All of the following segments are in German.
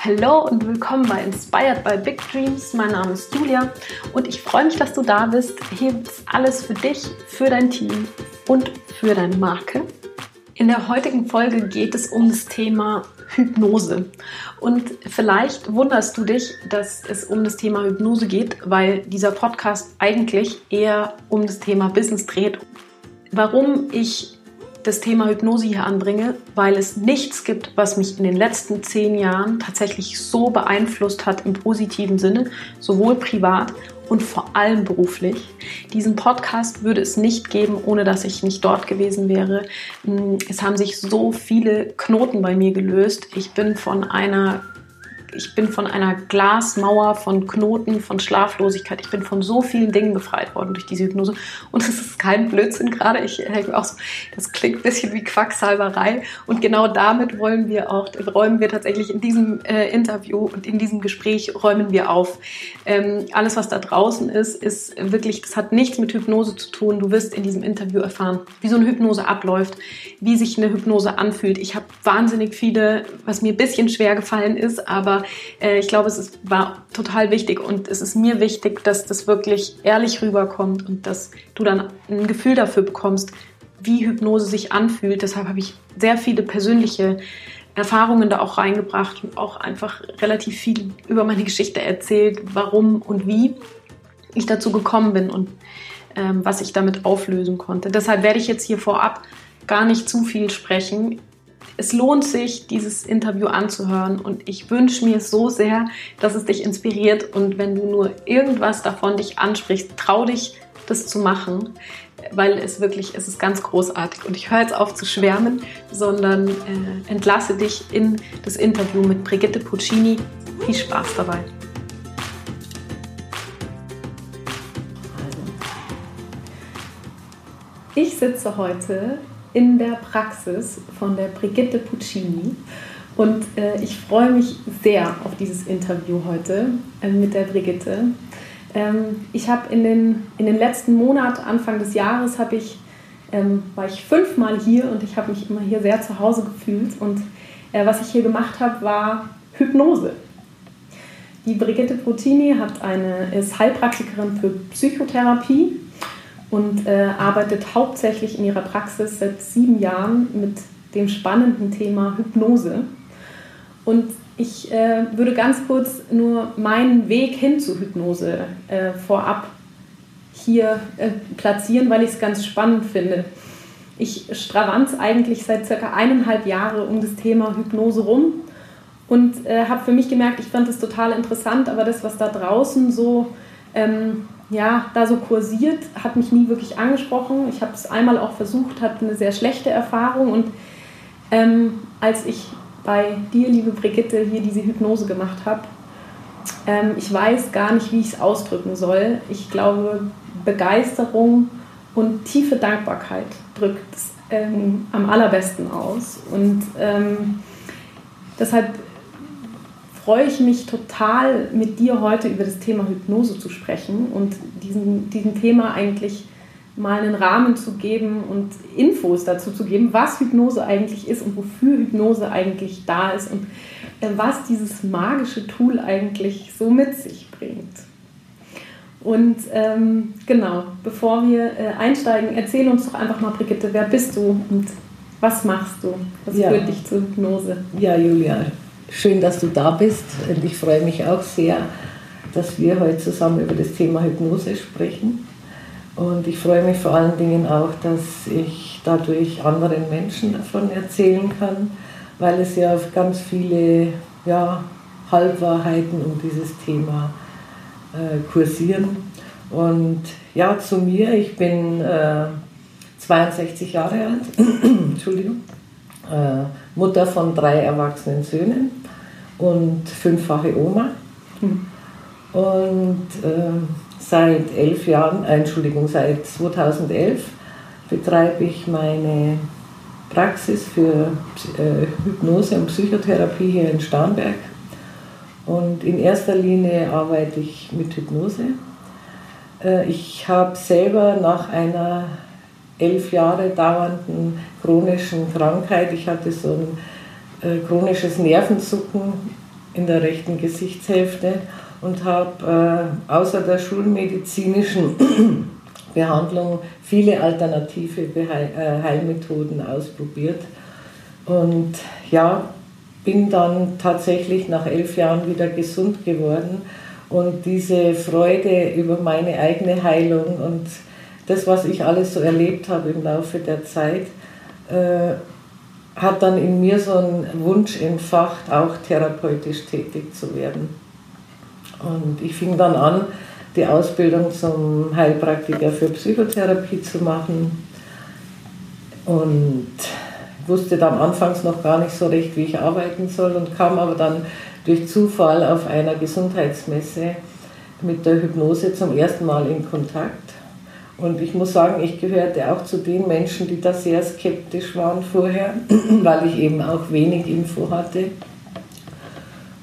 Hallo und willkommen bei Inspired by Big Dreams. Mein Name ist Julia und ich freue mich, dass du da bist. Hier gibt es alles für dich, für dein Team und für deine Marke. In der heutigen Folge geht es um das Thema Hypnose. Und vielleicht wunderst du dich, dass es um das Thema Hypnose geht, weil dieser Podcast eigentlich eher um das Thema Business dreht. Warum ich das Thema Hypnose hier anbringe, weil es nichts gibt, was mich in den letzten zehn Jahren tatsächlich so beeinflusst hat im positiven Sinne, sowohl privat und vor allem beruflich. Diesen Podcast würde es nicht geben, ohne dass ich nicht dort gewesen wäre. Hm, es haben sich so viele Knoten bei mir gelöst. Ich bin von einer ich bin von einer Glasmauer, von Knoten, von Schlaflosigkeit, ich bin von so vielen Dingen befreit worden durch diese Hypnose. Und es ist kein Blödsinn gerade. Ich denke auch so, das klingt ein bisschen wie Quacksalberei. Und genau damit wollen wir auch, räumen wir tatsächlich in diesem äh, Interview und in diesem Gespräch räumen wir auf. Ähm, alles, was da draußen ist, ist wirklich, das hat nichts mit Hypnose zu tun. Du wirst in diesem Interview erfahren, wie so eine Hypnose abläuft, wie sich eine Hypnose anfühlt. Ich habe wahnsinnig viele, was mir ein bisschen schwer gefallen ist, aber äh, ich glaube, es ist, war total wichtig und es ist mir wichtig, dass das wirklich ehrlich rüberkommt und dass du dann ein Gefühl dafür bekommst, wie Hypnose sich anfühlt. Deshalb habe ich sehr viele persönliche Erfahrungen da auch reingebracht und auch einfach relativ viel über meine Geschichte erzählt, warum und wie ich dazu gekommen bin und ähm, was ich damit auflösen konnte. Deshalb werde ich jetzt hier vorab gar nicht zu viel sprechen es lohnt sich, dieses Interview anzuhören und ich wünsche mir so sehr, dass es dich inspiriert und wenn du nur irgendwas davon dich ansprichst, trau dich, das zu machen, weil es wirklich, es ist ganz großartig und ich höre jetzt auf zu schwärmen, sondern äh, entlasse dich in das Interview mit Brigitte Puccini. Viel Spaß dabei. Ich sitze heute in der Praxis von der Brigitte Puccini. Und äh, ich freue mich sehr auf dieses Interview heute äh, mit der Brigitte. Ähm, ich habe in den, in den letzten Monat, Anfang des Jahres, ich, ähm, war ich fünfmal hier und ich habe mich immer hier sehr zu Hause gefühlt. Und äh, was ich hier gemacht habe, war Hypnose. Die Brigitte Puccini hat eine, ist Heilpraktikerin für Psychotherapie und äh, arbeitet hauptsächlich in ihrer Praxis seit sieben Jahren mit dem spannenden Thema Hypnose. Und ich äh, würde ganz kurz nur meinen Weg hin zu Hypnose äh, vorab hier äh, platzieren, weil ich es ganz spannend finde. Ich stravanz eigentlich seit circa eineinhalb Jahren um das Thema Hypnose rum und äh, habe für mich gemerkt, ich fand es total interessant, aber das, was da draußen so ähm, ja, da so kursiert, hat mich nie wirklich angesprochen. Ich habe es einmal auch versucht, hatte eine sehr schlechte Erfahrung und ähm, als ich bei dir, liebe Brigitte, hier diese Hypnose gemacht habe, ähm, ich weiß gar nicht, wie ich es ausdrücken soll. Ich glaube, Begeisterung und tiefe Dankbarkeit drückt es ähm, am allerbesten aus. Und ähm, deshalb freue ich mich total, mit dir heute über das Thema Hypnose zu sprechen und diesem, diesem Thema eigentlich mal einen Rahmen zu geben und Infos dazu zu geben, was Hypnose eigentlich ist und wofür Hypnose eigentlich da ist und äh, was dieses magische Tool eigentlich so mit sich bringt. Und ähm, genau, bevor wir äh, einsteigen, erzähl uns doch einfach mal, Brigitte, wer bist du und was machst du? Was ja. führt dich zur Hypnose? Ja, Julia, Schön, dass du da bist. Und ich freue mich auch sehr, dass wir heute zusammen über das Thema Hypnose sprechen. Und ich freue mich vor allen Dingen auch, dass ich dadurch anderen Menschen davon erzählen kann, weil es ja auf ganz viele ja, Halbwahrheiten um dieses Thema äh, kursieren. Und ja, zu mir, ich bin äh, 62 Jahre alt, Entschuldigung, äh, Mutter von drei erwachsenen Söhnen und fünffache Oma. Und äh, seit elf Jahren, äh, Entschuldigung, seit 2011 betreibe ich meine Praxis für äh, Hypnose und Psychotherapie hier in Starnberg. Und in erster Linie arbeite ich mit Hypnose. Äh, ich habe selber nach einer elf Jahre dauernden chronischen Krankheit. Ich hatte so ein chronisches Nervenzucken in der rechten Gesichtshälfte und habe äh, außer der schulmedizinischen Behandlung viele alternative äh, Heilmethoden ausprobiert. Und ja, bin dann tatsächlich nach elf Jahren wieder gesund geworden. Und diese Freude über meine eigene Heilung und das, was ich alles so erlebt habe im Laufe der Zeit, äh, hat dann in mir so einen Wunsch entfacht, auch therapeutisch tätig zu werden. Und ich fing dann an, die Ausbildung zum Heilpraktiker für Psychotherapie zu machen und wusste dann anfangs noch gar nicht so recht, wie ich arbeiten soll und kam aber dann durch Zufall auf einer Gesundheitsmesse mit der Hypnose zum ersten Mal in Kontakt. Und ich muss sagen, ich gehörte auch zu den Menschen, die da sehr skeptisch waren vorher, weil ich eben auch wenig Info hatte.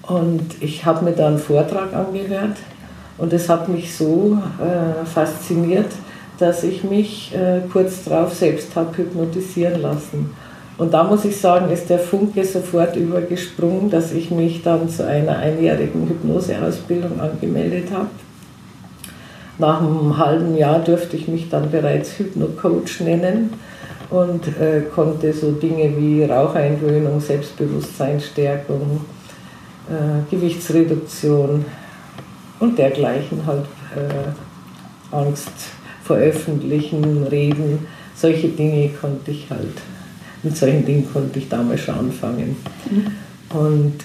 Und ich habe mir da einen Vortrag angehört und es hat mich so äh, fasziniert, dass ich mich äh, kurz darauf selbst habe hypnotisieren lassen. Und da muss ich sagen, ist der Funke sofort übergesprungen, dass ich mich dann zu einer einjährigen Hypnoseausbildung angemeldet habe. Nach einem halben Jahr durfte ich mich dann bereits Hypnocoach nennen und äh, konnte so Dinge wie Raucheingewöhnung, Selbstbewusstseinsstärkung, äh, Gewichtsreduktion und dergleichen halt äh, Angst veröffentlichen, reden, solche Dinge konnte ich halt mit solchen Dingen konnte ich damals schon anfangen. Mhm. Und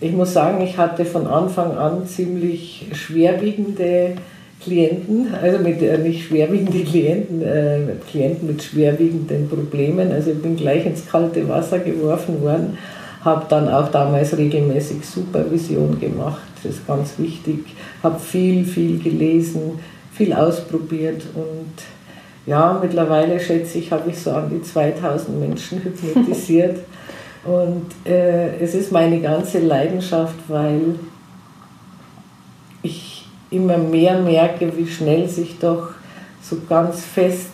ich muss sagen, ich hatte von Anfang an ziemlich schwerwiegende Klienten, also mit, äh, nicht schwerwiegende Klienten, äh, Klienten mit schwerwiegenden Problemen. Also ich bin gleich ins kalte Wasser geworfen worden, habe dann auch damals regelmäßig Supervision gemacht, das ist ganz wichtig, habe viel, viel gelesen, viel ausprobiert und ja, mittlerweile schätze ich, habe ich so an die 2000 Menschen hypnotisiert. Und äh, es ist meine ganze Leidenschaft, weil ich immer mehr merke, wie schnell sich doch so ganz fest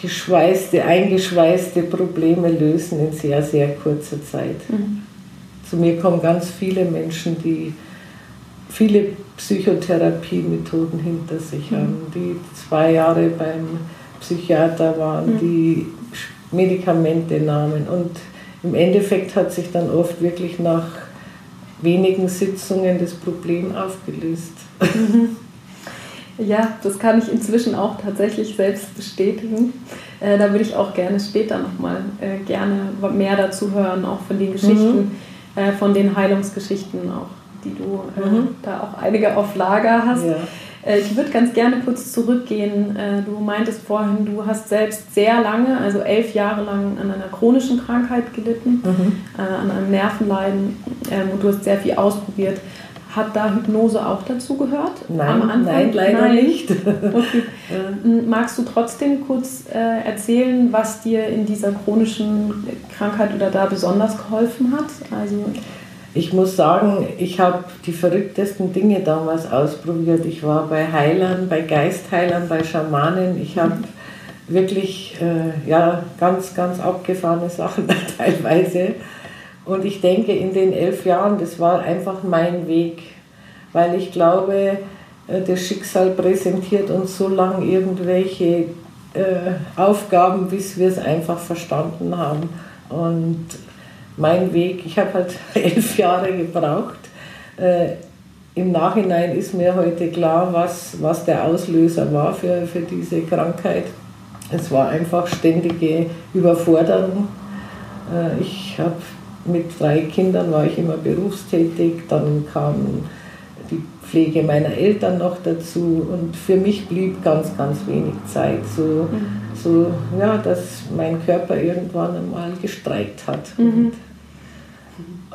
geschweißte, eingeschweißte Probleme lösen in sehr, sehr kurzer Zeit. Mhm. Zu mir kommen ganz viele Menschen, die viele Psychotherapiemethoden hinter sich mhm. haben, die zwei Jahre beim Psychiater waren, mhm. die Medikamente nahmen. Und im Endeffekt hat sich dann oft wirklich nach wenigen Sitzungen das Problem aufgelöst. Mhm. Ja, das kann ich inzwischen auch tatsächlich selbst bestätigen. Äh, da würde ich auch gerne später nochmal äh, gerne mehr dazu hören, auch von den Geschichten, mhm. äh, von den Heilungsgeschichten auch die du äh, mhm. da auch einige auf Lager hast. Ja. Äh, ich würde ganz gerne kurz zurückgehen. Äh, du meintest vorhin, du hast selbst sehr lange, also elf Jahre lang an einer chronischen Krankheit gelitten, mhm. Äh, an einem Nervenleiden ähm, und du hast sehr viel ausprobiert. Hat da Hypnose auch dazu gehört? Nein, nein leider nein. nicht. Okay. Magst du trotzdem kurz äh, erzählen, was dir in dieser chronischen Krankheit oder da besonders geholfen hat? Also ich muss sagen, ich habe die verrücktesten Dinge damals ausprobiert. Ich war bei Heilern, bei Geistheilern, bei Schamanen. Ich habe wirklich äh, ja, ganz, ganz abgefahrene Sachen teilweise. Und ich denke, in den elf Jahren, das war einfach mein Weg, weil ich glaube, äh, das Schicksal präsentiert uns so lange irgendwelche äh, Aufgaben, bis wir es einfach verstanden haben. Und mein Weg. Ich habe halt elf Jahre gebraucht. Äh, Im Nachhinein ist mir heute klar, was, was der Auslöser war für, für diese Krankheit. Es war einfach ständige Überforderung. Äh, ich habe mit drei Kindern war ich immer berufstätig, dann kam die Pflege meiner Eltern noch dazu und für mich blieb ganz, ganz wenig Zeit, so, mhm. so ja, dass mein Körper irgendwann einmal gestreikt hat. Mhm.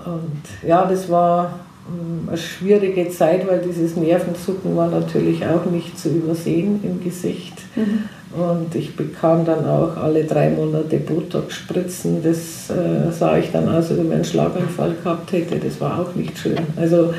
Und ja, das war ähm, eine schwierige Zeit, weil dieses Nervenzucken war natürlich auch nicht zu übersehen im Gesicht. Mhm. Und ich bekam dann auch alle drei Monate Botox-Spritzen. Das äh, sah ich dann aus, als ob ich einen Schlaganfall gehabt hätte. Das war auch nicht schön. Also,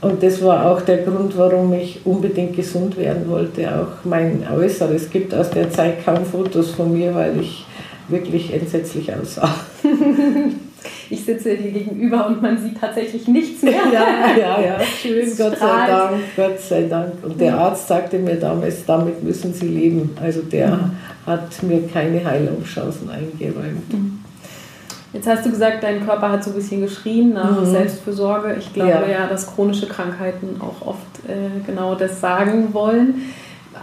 und das war auch der Grund, warum ich unbedingt gesund werden wollte. Auch mein Äußeres. Es gibt aus der Zeit kaum Fotos von mir, weil ich wirklich entsetzlich aussah. Ich sitze dir gegenüber und man sieht tatsächlich nichts mehr. Ja, ja, ja, schön, Gott sei Dank, Gott sei Dank. Und der Arzt sagte mir damals, damit müssen Sie leben. Also der mhm. hat mir keine Heilungschancen eingeräumt. Mhm. Jetzt hast du gesagt, dein Körper hat so ein bisschen geschrien nach mhm. Selbstfürsorge. Ich glaube ja. ja. dass chronische Krankheiten auch oft äh, genau das sagen wollen.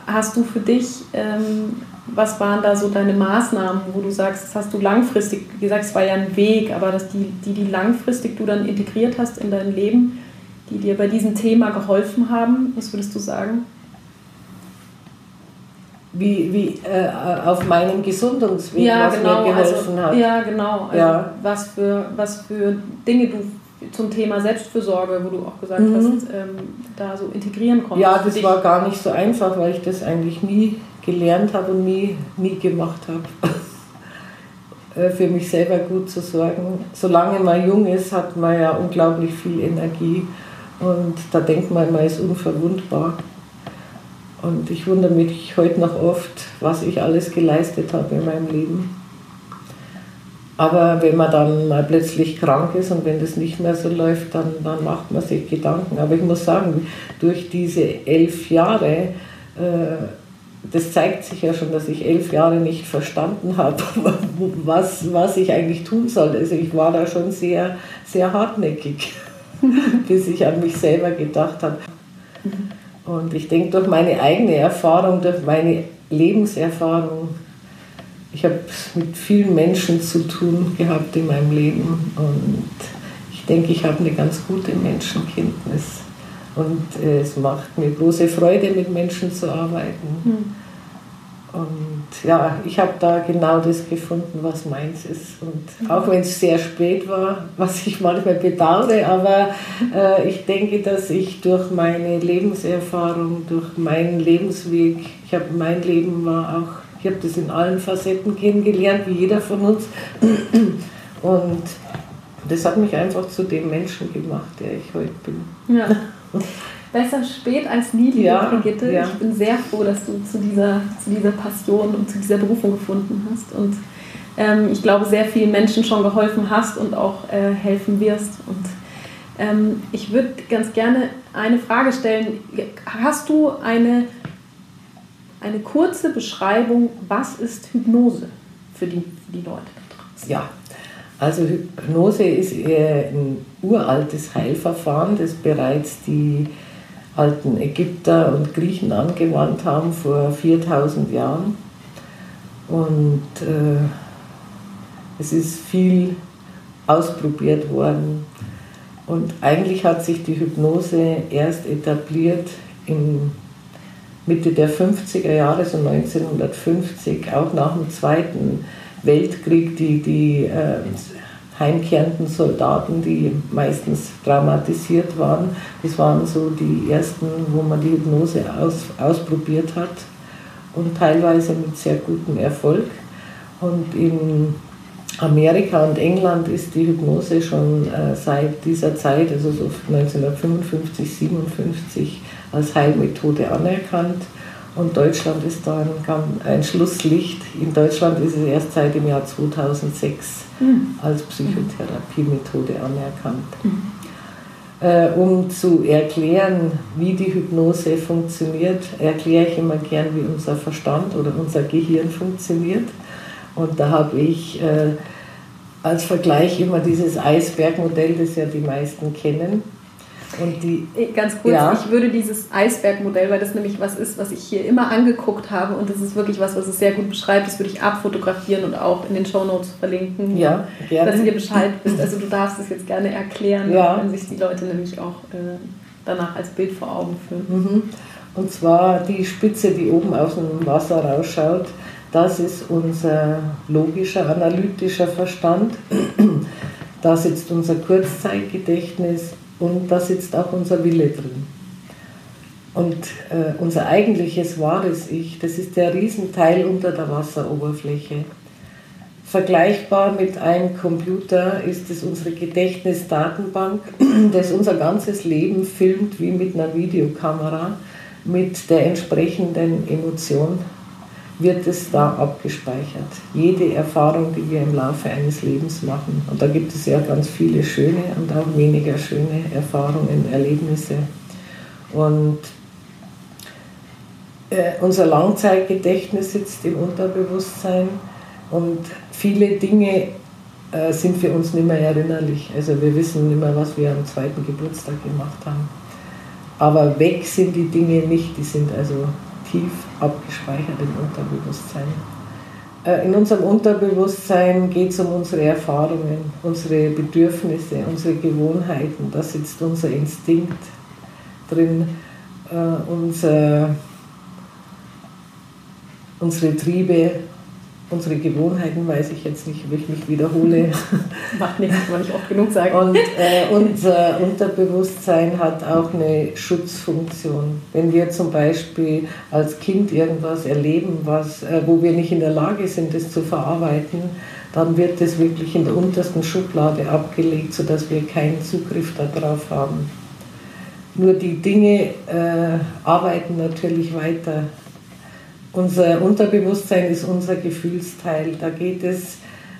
Hast du für dich, ähm, was waren da so deine Maßnahmen, wo du sagst, das hast du langfristig, wie gesagt, es war ja ein Weg, aber dass die, die, die langfristig du dann integriert hast in dein Leben, die dir bei diesem Thema geholfen haben, was würdest du sagen? wie, wie äh, auf meinem Gesundungsweg, ja, was genau, mir geholfen also, hat. Ja, genau. Also ja. Was, für, was für Dinge du zum Thema Selbstfürsorge, wo du auch gesagt mhm. hast, ähm, da so integrieren konntest. Ja, das war gar nicht so einfach, weil ich das eigentlich nie gelernt habe und nie, nie gemacht habe. Äh, für mich selber gut zu sorgen. Solange man jung ist, hat man ja unglaublich viel Energie und da denkt man, man ist unverwundbar. Und ich wundere mich heute noch oft, was ich alles geleistet habe in meinem Leben. Aber wenn man dann mal plötzlich krank ist und wenn das nicht mehr so läuft, dann, dann macht man sich Gedanken. Aber ich muss sagen, durch diese elf Jahre, äh, das zeigt sich ja schon, dass ich elf Jahre nicht verstanden habe, was, was ich eigentlich tun soll. Also ich war da schon sehr, sehr hartnäckig, bis ich an mich selber gedacht habe. Mhm. Und ich denke, durch meine eigene Erfahrung, durch meine Lebenserfahrung, ich habe mit vielen Menschen zu tun gehabt in meinem Leben und ich denke, ich habe eine ganz gute Menschenkenntnis. Und es macht mir große Freude, mit Menschen zu arbeiten. Mhm. Und ja, ich habe da genau das gefunden, was meins ist. Und auch wenn es sehr spät war, was ich manchmal bedauere, aber äh, ich denke, dass ich durch meine Lebenserfahrung, durch meinen Lebensweg, ich habe mein Leben war auch, ich habe das in allen Facetten kennengelernt, wie jeder von uns. Und das hat mich einfach zu dem Menschen gemacht, der ich heute bin. Ja. besser spät als nie, liebe ja, Brigitte. Ja. Ich bin sehr froh, dass du zu dieser, zu dieser Passion und zu dieser Berufung gefunden hast. Und ähm, ich glaube, sehr vielen Menschen schon geholfen hast und auch äh, helfen wirst. Und ähm, ich würde ganz gerne eine Frage stellen. Hast du eine, eine kurze Beschreibung, was ist Hypnose für die, für die Leute? Ja, also Hypnose ist ein uraltes Heilverfahren, das bereits die alten Ägypter und Griechen angewandt haben vor 4000 Jahren. Und äh, es ist viel ausprobiert worden. Und eigentlich hat sich die Hypnose erst etabliert in Mitte der 50er Jahre, so 1950, auch nach dem Zweiten Weltkrieg, die, die äh, heimkehrenden Soldaten, die meistens traumatisiert waren. Das waren so die ersten, wo man die Hypnose aus, ausprobiert hat und teilweise mit sehr gutem Erfolg. Und in Amerika und England ist die Hypnose schon äh, seit dieser Zeit, also so 1955, 57, als Heilmethode anerkannt. Und Deutschland ist da ein, ein Schlusslicht. In Deutschland ist es erst seit dem Jahr 2006 mhm. als Psychotherapiemethode anerkannt. Mhm. Äh, um zu erklären, wie die Hypnose funktioniert, erkläre ich immer gern, wie unser Verstand oder unser Gehirn funktioniert. Und da habe ich äh, als Vergleich immer dieses Eisbergmodell, das ja die meisten kennen. Und die, Ganz kurz, ja. ich würde dieses Eisbergmodell, weil das nämlich was ist, was ich hier immer angeguckt habe und das ist wirklich was, was es sehr gut beschreibt, das würde ich abfotografieren und auch in den Shownotes verlinken. Ja, gerne. Dass ihr Bescheid wisst. Also du darfst es jetzt gerne erklären, ja. wenn sich die Leute nämlich auch äh, danach als Bild vor Augen führen. Mhm. Und zwar die Spitze, die oben aus dem Wasser rausschaut, das ist unser logischer, analytischer Verstand. Da sitzt unser Kurzzeitgedächtnis und da sitzt auch unser Wille drin. Und äh, unser eigentliches wahres Ich, das ist der Riesenteil unter der Wasseroberfläche. Vergleichbar mit einem Computer ist es unsere Gedächtnisdatenbank, das unser ganzes Leben filmt wie mit einer Videokamera mit der entsprechenden Emotion, wird es da abgespeichert. Jede Erfahrung, die wir im Laufe eines Lebens machen. Und da gibt es ja ganz viele schöne und auch weniger schöne Erfahrungen, Erlebnisse. Und äh, unser Langzeitgedächtnis sitzt im Unterbewusstsein und viele Dinge äh, sind für uns nicht mehr erinnerlich. Also wir wissen nicht mehr, was wir am zweiten Geburtstag gemacht haben. Aber weg sind die Dinge nicht, die sind also tief abgespeichert im Unterbewusstsein. Äh, in unserem Unterbewusstsein geht es um unsere Erfahrungen, unsere Bedürfnisse, unsere Gewohnheiten. Da sitzt unser Instinkt drin, äh, unser, unsere Triebe, unsere Gewohnheiten, weiß ich jetzt nicht, ob ich mich wiederhole. Macht nichts, kann man nicht oft genug sagen. Und äh, unser Unterbewusstsein hat auch eine Schutzfunktion. Wenn wir zum Beispiel als Kind irgendwas erleben, was, äh, wo wir nicht in der Lage sind, das zu verarbeiten, dann wird das wirklich in der untersten Schublade abgelegt, sodass wir keinen Zugriff darauf haben. Nur die Dinge äh, arbeiten natürlich weiter unser Unterbewusstsein ist unser Gefühlsteil. Da geht es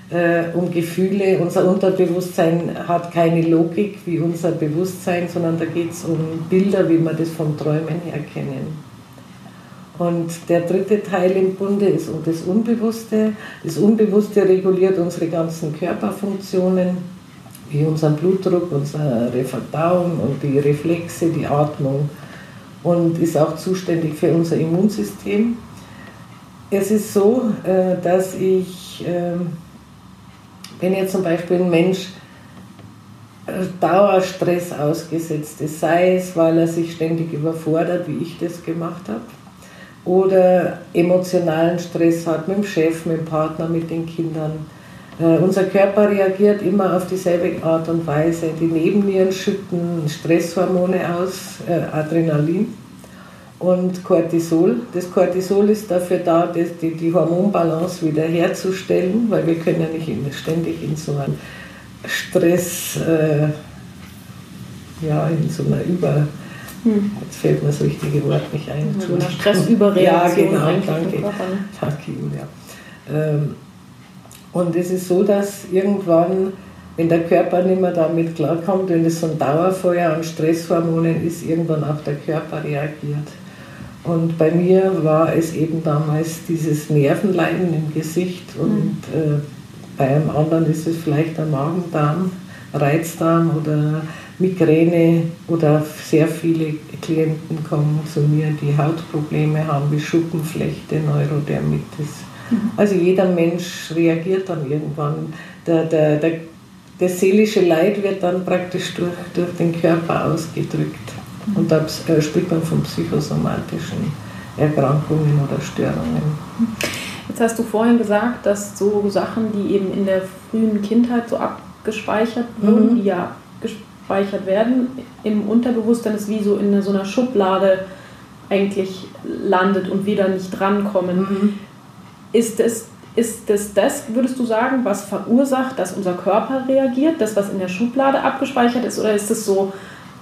äh, um Gefühle. Unser Unterbewusstsein hat keine Logik wie unser Bewusstsein, sondern da geht es um Bilder, wie wir das vom Träumen her kennen. Und der dritte Teil im Bunde ist das Unbewusste. Das Unbewusste reguliert unsere ganzen Körperfunktionen, wie unseren Blutdruck, unsere Verdauung und die Reflexe, die Atmung und ist auch zuständig für unser Immunsystem. Es ist so, äh, dass ich, ähm, wenn jetzt zum Beispiel ein Mensch äh, Dauerstress ausgesetzt ist, sei es, weil er sich ständig überfordert, wie ich das gemacht habe, oder emotionalen Stress hat mit dem Chef, mit dem Partner, mit den Kindern. Äh, unser Körper reagiert immer auf dieselbe Art und Weise. Die Nebennieren schütten Stresshormone aus, Adrenalin und Cortisol. Das Cortisol ist dafür da, die, die Hormonbalance wiederherzustellen, weil wir können ja nicht ständig in so einem Stress, äh, ja, in so einer Über... Hm. Jetzt fällt mir das richtige Wort nicht ein. So eine Stressüberreaktion. Ja, genau, danke. Danke, Julia. Ähm, und es ist so, dass irgendwann, wenn der Körper nicht mehr damit klarkommt, wenn es so ein Dauerfeuer an Stresshormonen ist, irgendwann auch der Körper reagiert. Und bei mir war es eben damals dieses Nervenleiden im Gesicht und mhm. äh, bei einem anderen ist es vielleicht der Magendarm, Reizdarm oder Migräne oder sehr viele Klienten kommen zu mir, die Hautprobleme haben wie Schuppenflechte, Neurodermitis. Mhm. Also jeder Mensch reagiert dann irgendwann. Der, der, der, das seelische Leid wird dann praktisch durch, durch den Körper ausgedrückt. Und da äh, spricht man von psychosomatischen Erkrankungen oder Störungen. Jetzt hast du vorhin gesagt, dass so Sachen, die eben in der frühen Kindheit so abgespeichert wurden, mhm. die ja gespeichert werden, im Unterbewusstsein ist wie so in so einer Schublade eigentlich landet und wieder nicht drankommen. Mhm. Ist es ist es das, würdest du sagen, was verursacht, dass unser Körper reagiert, das, was in der Schublade abgespeichert ist, oder ist es so,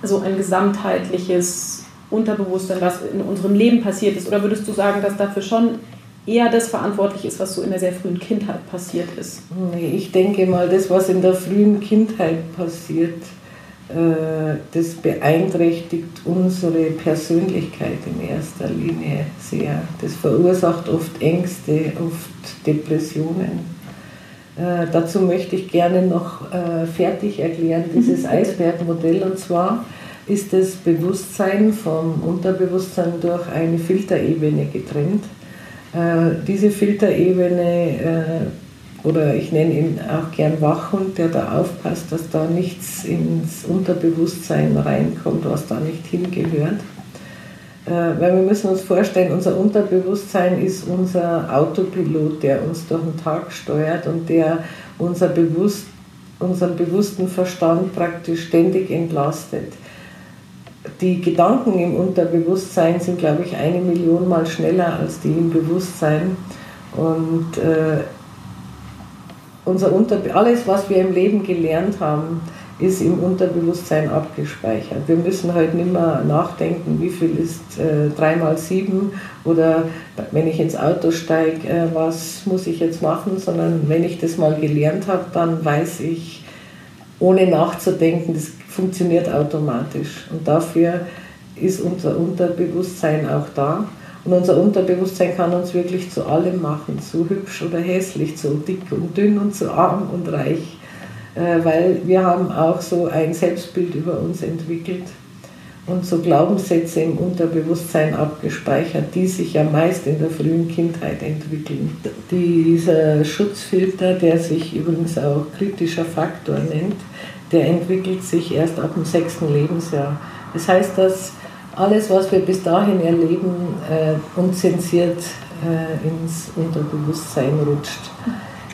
so ein gesamtheitliches Unterbewusstsein, was in unserem Leben passiert ist? Oder würdest du sagen, dass dafür schon eher das verantwortlich ist, was so in der sehr frühen Kindheit passiert ist? Nee, ich denke mal, das, was in der frühen Kindheit passiert, äh, das beeinträchtigt unsere Persönlichkeit in erster Linie sehr. Das verursacht oft Ängste, oft Depressionen. Äh, dazu möchte ich gerne noch äh, fertig erklären, dieses mhm. Eisbergmodell. Und zwar ist das Bewusstsein vom Unterbewusstsein durch eine Filterebene getrennt. Äh, diese Filterebene, äh, oder ich nenne ihn auch gern Wachhund, der da aufpasst, dass da nichts ins Unterbewusstsein reinkommt, was da nicht hingehört. Äh, weil wir müssen uns vorstellen, unser Unterbewusstsein ist unser Autopilot, der uns durch den Tag steuert und der unser Bewusst, unseren bewussten Verstand praktisch ständig entlastet. Die Gedanken im Unterbewusstsein sind, glaube ich, eine Million Mal schneller als die im Bewusstsein. Und äh, unser Unter alles, was wir im Leben gelernt haben, ist im Unterbewusstsein abgespeichert. Wir müssen halt nicht mehr nachdenken, wie viel ist äh, 3 mal 7 oder wenn ich ins Auto steige, äh, was muss ich jetzt machen, sondern wenn ich das mal gelernt habe, dann weiß ich, ohne nachzudenken, das funktioniert automatisch. Und dafür ist unser Unterbewusstsein auch da. Und unser Unterbewusstsein kann uns wirklich zu allem machen, zu hübsch oder hässlich, zu dick und dünn und zu arm und reich. Äh, weil wir haben auch so ein Selbstbild über uns entwickelt und so Glaubenssätze im Unterbewusstsein abgespeichert, die sich ja meist in der frühen Kindheit entwickeln. Dieser Schutzfilter, der sich übrigens auch kritischer Faktor nennt, der entwickelt sich erst ab dem sechsten Lebensjahr. Das heißt, dass alles, was wir bis dahin erleben, äh, unzensiert äh, ins Unterbewusstsein rutscht.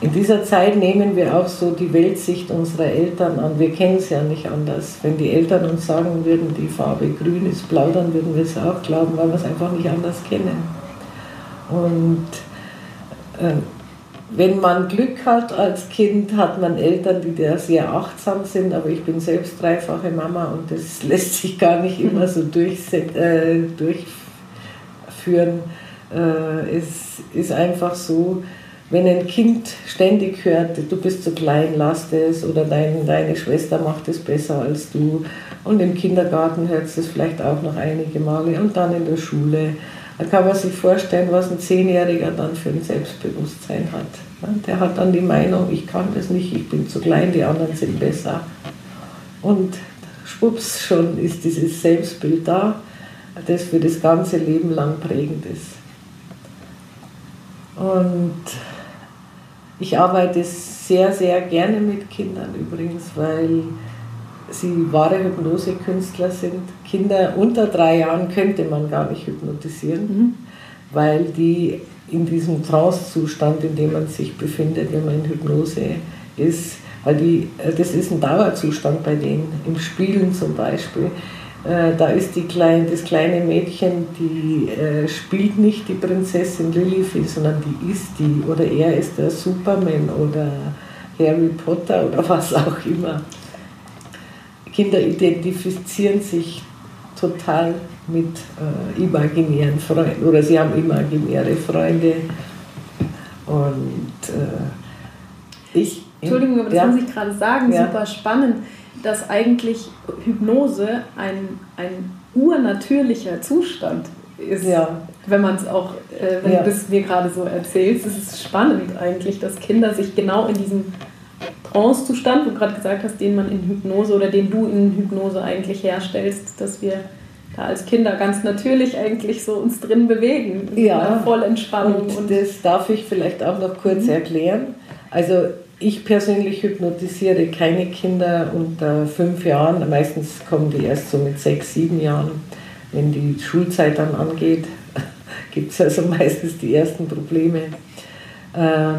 In dieser Zeit nehmen wir auch so die Weltsicht unserer Eltern an. Wir kennen es ja nicht anders. Wenn die Eltern uns sagen würden, die Farbe grün ist blau, dann würden wir es auch glauben, weil wir es einfach nicht anders kennen. Und äh, wenn man Glück hat als Kind, hat man Eltern, die da sehr achtsam sind, aber ich bin selbst dreifache Mama und das lässt sich gar nicht immer so äh, durchführen. Äh, es ist einfach so, wenn ein Kind ständig hört, du bist zu klein, lass das, oder dein, deine Schwester macht es besser als du, und im Kindergarten hört es vielleicht auch noch einige Male, und dann in der Schule, da kann man sich vorstellen, was ein Zehnjähriger dann für ein Selbstbewusstsein hat. Der hat dann die Meinung, ich kann das nicht, ich bin zu klein, die anderen sind besser. Und schwupps, schon ist dieses Selbstbild da, das für das ganze Leben lang prägend ist. Und ich arbeite sehr, sehr gerne mit Kindern übrigens, weil sie wahre Hypnosekünstler sind. Kinder unter drei Jahren könnte man gar nicht hypnotisieren, mhm. weil die in diesem Trance-Zustand, in dem man sich befindet, wenn man in Hypnose ist, weil die, das ist ein Dauerzustand bei denen, im Spielen zum Beispiel. Äh, da ist die klein, das kleine Mädchen, die äh, spielt nicht die Prinzessin Lilifee, sondern die ist die. Oder er ist der Superman oder Harry Potter oder was auch immer. Kinder identifizieren sich total mit äh, imaginären Freunden oder sie haben imaginäre Freunde. Und äh, ich. Entschuldigung, aber das ja, muss ich gerade sagen, ja. super spannend dass eigentlich Hypnose ein, ein urnatürlicher Zustand ist. Ja. Wenn man es auch, äh, wenn ja. du das mir gerade so erzählst, ist es spannend eigentlich, dass Kinder sich genau in diesem Trance-Zustand, wo du gerade gesagt hast, den man in Hypnose oder den du in Hypnose eigentlich herstellst, dass wir da als Kinder ganz natürlich eigentlich so uns drin bewegen. Ja, voll Entspannung. Und, und das darf ich vielleicht auch noch kurz mhm. erklären. Also ich persönlich hypnotisiere keine Kinder unter fünf Jahren. Meistens kommen die erst so mit sechs, sieben Jahren. Wenn die Schulzeit dann angeht, gibt es also meistens die ersten Probleme. Äh,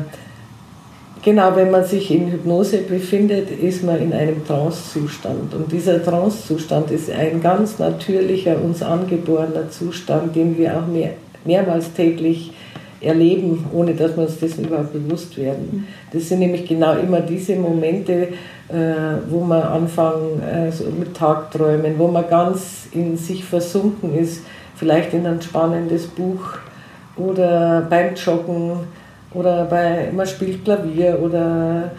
genau, wenn man sich in Hypnose befindet, ist man in einem Trancezustand. Und dieser Trancezustand ist ein ganz natürlicher, uns angeborener Zustand, den wir auch mehr, mehrmals täglich erleben, ohne dass wir uns dessen überhaupt bewusst werden. Das sind nämlich genau immer diese Momente, äh, wo man anfangen äh, so mit Tagträumen, wo man ganz in sich versunken ist, vielleicht in ein spannendes Buch oder beim Joggen oder bei, man spielt Klavier oder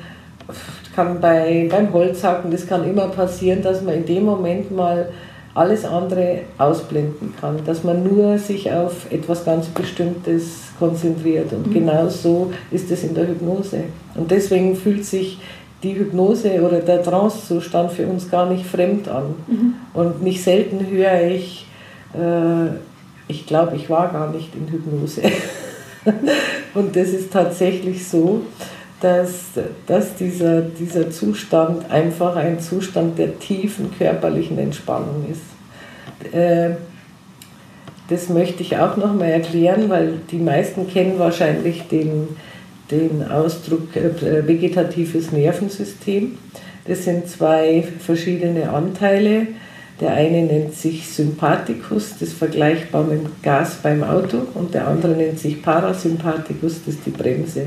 kann bei, beim Holzhacken, das kann immer passieren, dass man in dem Moment mal alles andere ausblenden kann, dass man nur sich auf etwas ganz Bestimmtes konzentriert. Und mhm. genau so ist es in der Hypnose. Und deswegen fühlt sich die Hypnose oder der Trancezustand für uns gar nicht fremd an. Mhm. Und nicht selten höre ich, äh, ich glaube, ich war gar nicht in Hypnose. Und das ist tatsächlich so, dass, dass dieser, dieser Zustand einfach ein Zustand der tiefen körperlichen Entspannung ist. Äh, das möchte ich auch nochmal erklären, weil die meisten kennen wahrscheinlich den, den Ausdruck äh, vegetatives Nervensystem. Das sind zwei verschiedene Anteile. Der eine nennt sich Sympathikus, das ist vergleichbar mit Gas beim Auto, und der andere nennt sich Parasympathikus, das ist die Bremse.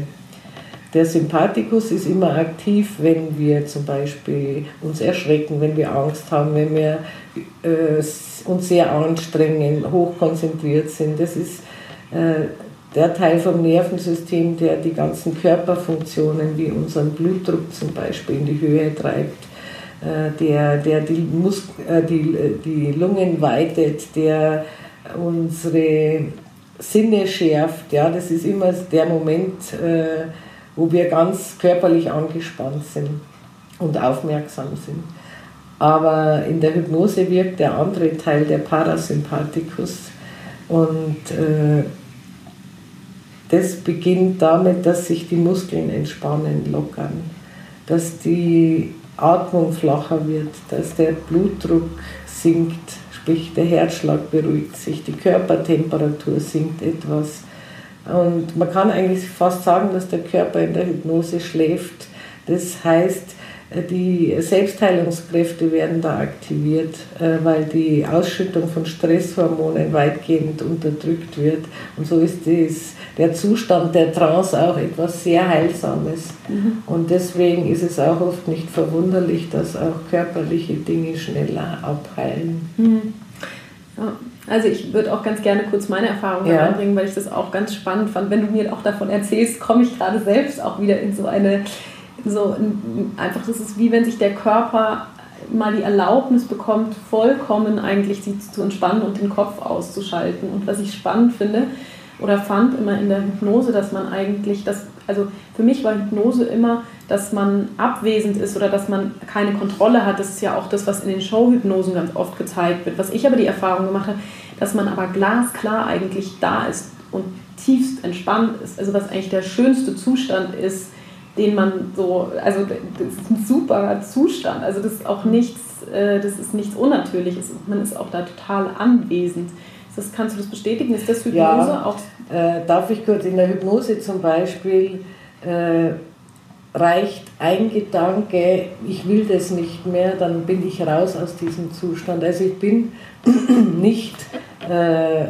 Der Sympathikus ist immer aktiv, wenn wir zum Beispiel uns erschrecken, wenn wir Angst haben, wenn wir äh, uns sehr anstrengen, hochkonzentriert sind. Das ist äh, der Teil vom Nervensystem, der die ganzen Körperfunktionen wie unseren Blutdruck zum Beispiel in die Höhe treibt, äh, der, der die, Mus äh, die, die Lungen weitet, der unsere Sinne schärft. Ja, das ist immer der Moment, äh, wo wir ganz körperlich angespannt sind und aufmerksam sind. Aber in der Hypnose wirkt der andere Teil, der Parasympathikus. Und äh, das beginnt damit, dass sich die Muskeln entspannen, lockern, dass die Atmung flacher wird, dass der Blutdruck sinkt, sprich der Herzschlag beruhigt sich, die Körpertemperatur sinkt etwas. Und man kann eigentlich fast sagen, dass der Körper in der Hypnose schläft. Das heißt, die Selbstheilungskräfte werden da aktiviert, äh, weil die Ausschüttung von Stresshormonen weitgehend unterdrückt wird. Und so ist das, der Zustand der Trance auch etwas sehr Heilsames. Mhm. Und deswegen ist es auch oft nicht verwunderlich, dass auch körperliche Dinge schneller abheilen. Mhm. Ja. Also ich würde auch ganz gerne kurz meine Erfahrungen ja. einbringen, weil ich das auch ganz spannend fand. Wenn du mir auch davon erzählst, komme ich gerade selbst auch wieder in so eine so einfach, das ist wie wenn sich der Körper mal die Erlaubnis bekommt, vollkommen eigentlich sich zu entspannen und den Kopf auszuschalten. Und was ich spannend finde oder fand immer in der Hypnose, dass man eigentlich das, also für mich war Hypnose immer, dass man abwesend ist oder dass man keine Kontrolle hat. Das ist ja auch das, was in den Showhypnosen ganz oft gezeigt wird. Was ich aber die Erfahrung gemacht habe, dass man aber glasklar eigentlich da ist und tiefst entspannt ist. Also was eigentlich der schönste Zustand ist, den man so, also das ist ein super Zustand. Also das ist auch nichts, äh, das ist nichts Unnatürliches. Man ist auch da total anwesend. Das, kannst du das bestätigen? Ist das Hypnose ja, auch? Äh, darf ich kurz in der Hypnose zum Beispiel äh, reicht ein Gedanke, ich will das nicht mehr, dann bin ich raus aus diesem Zustand. Also ich bin nicht äh,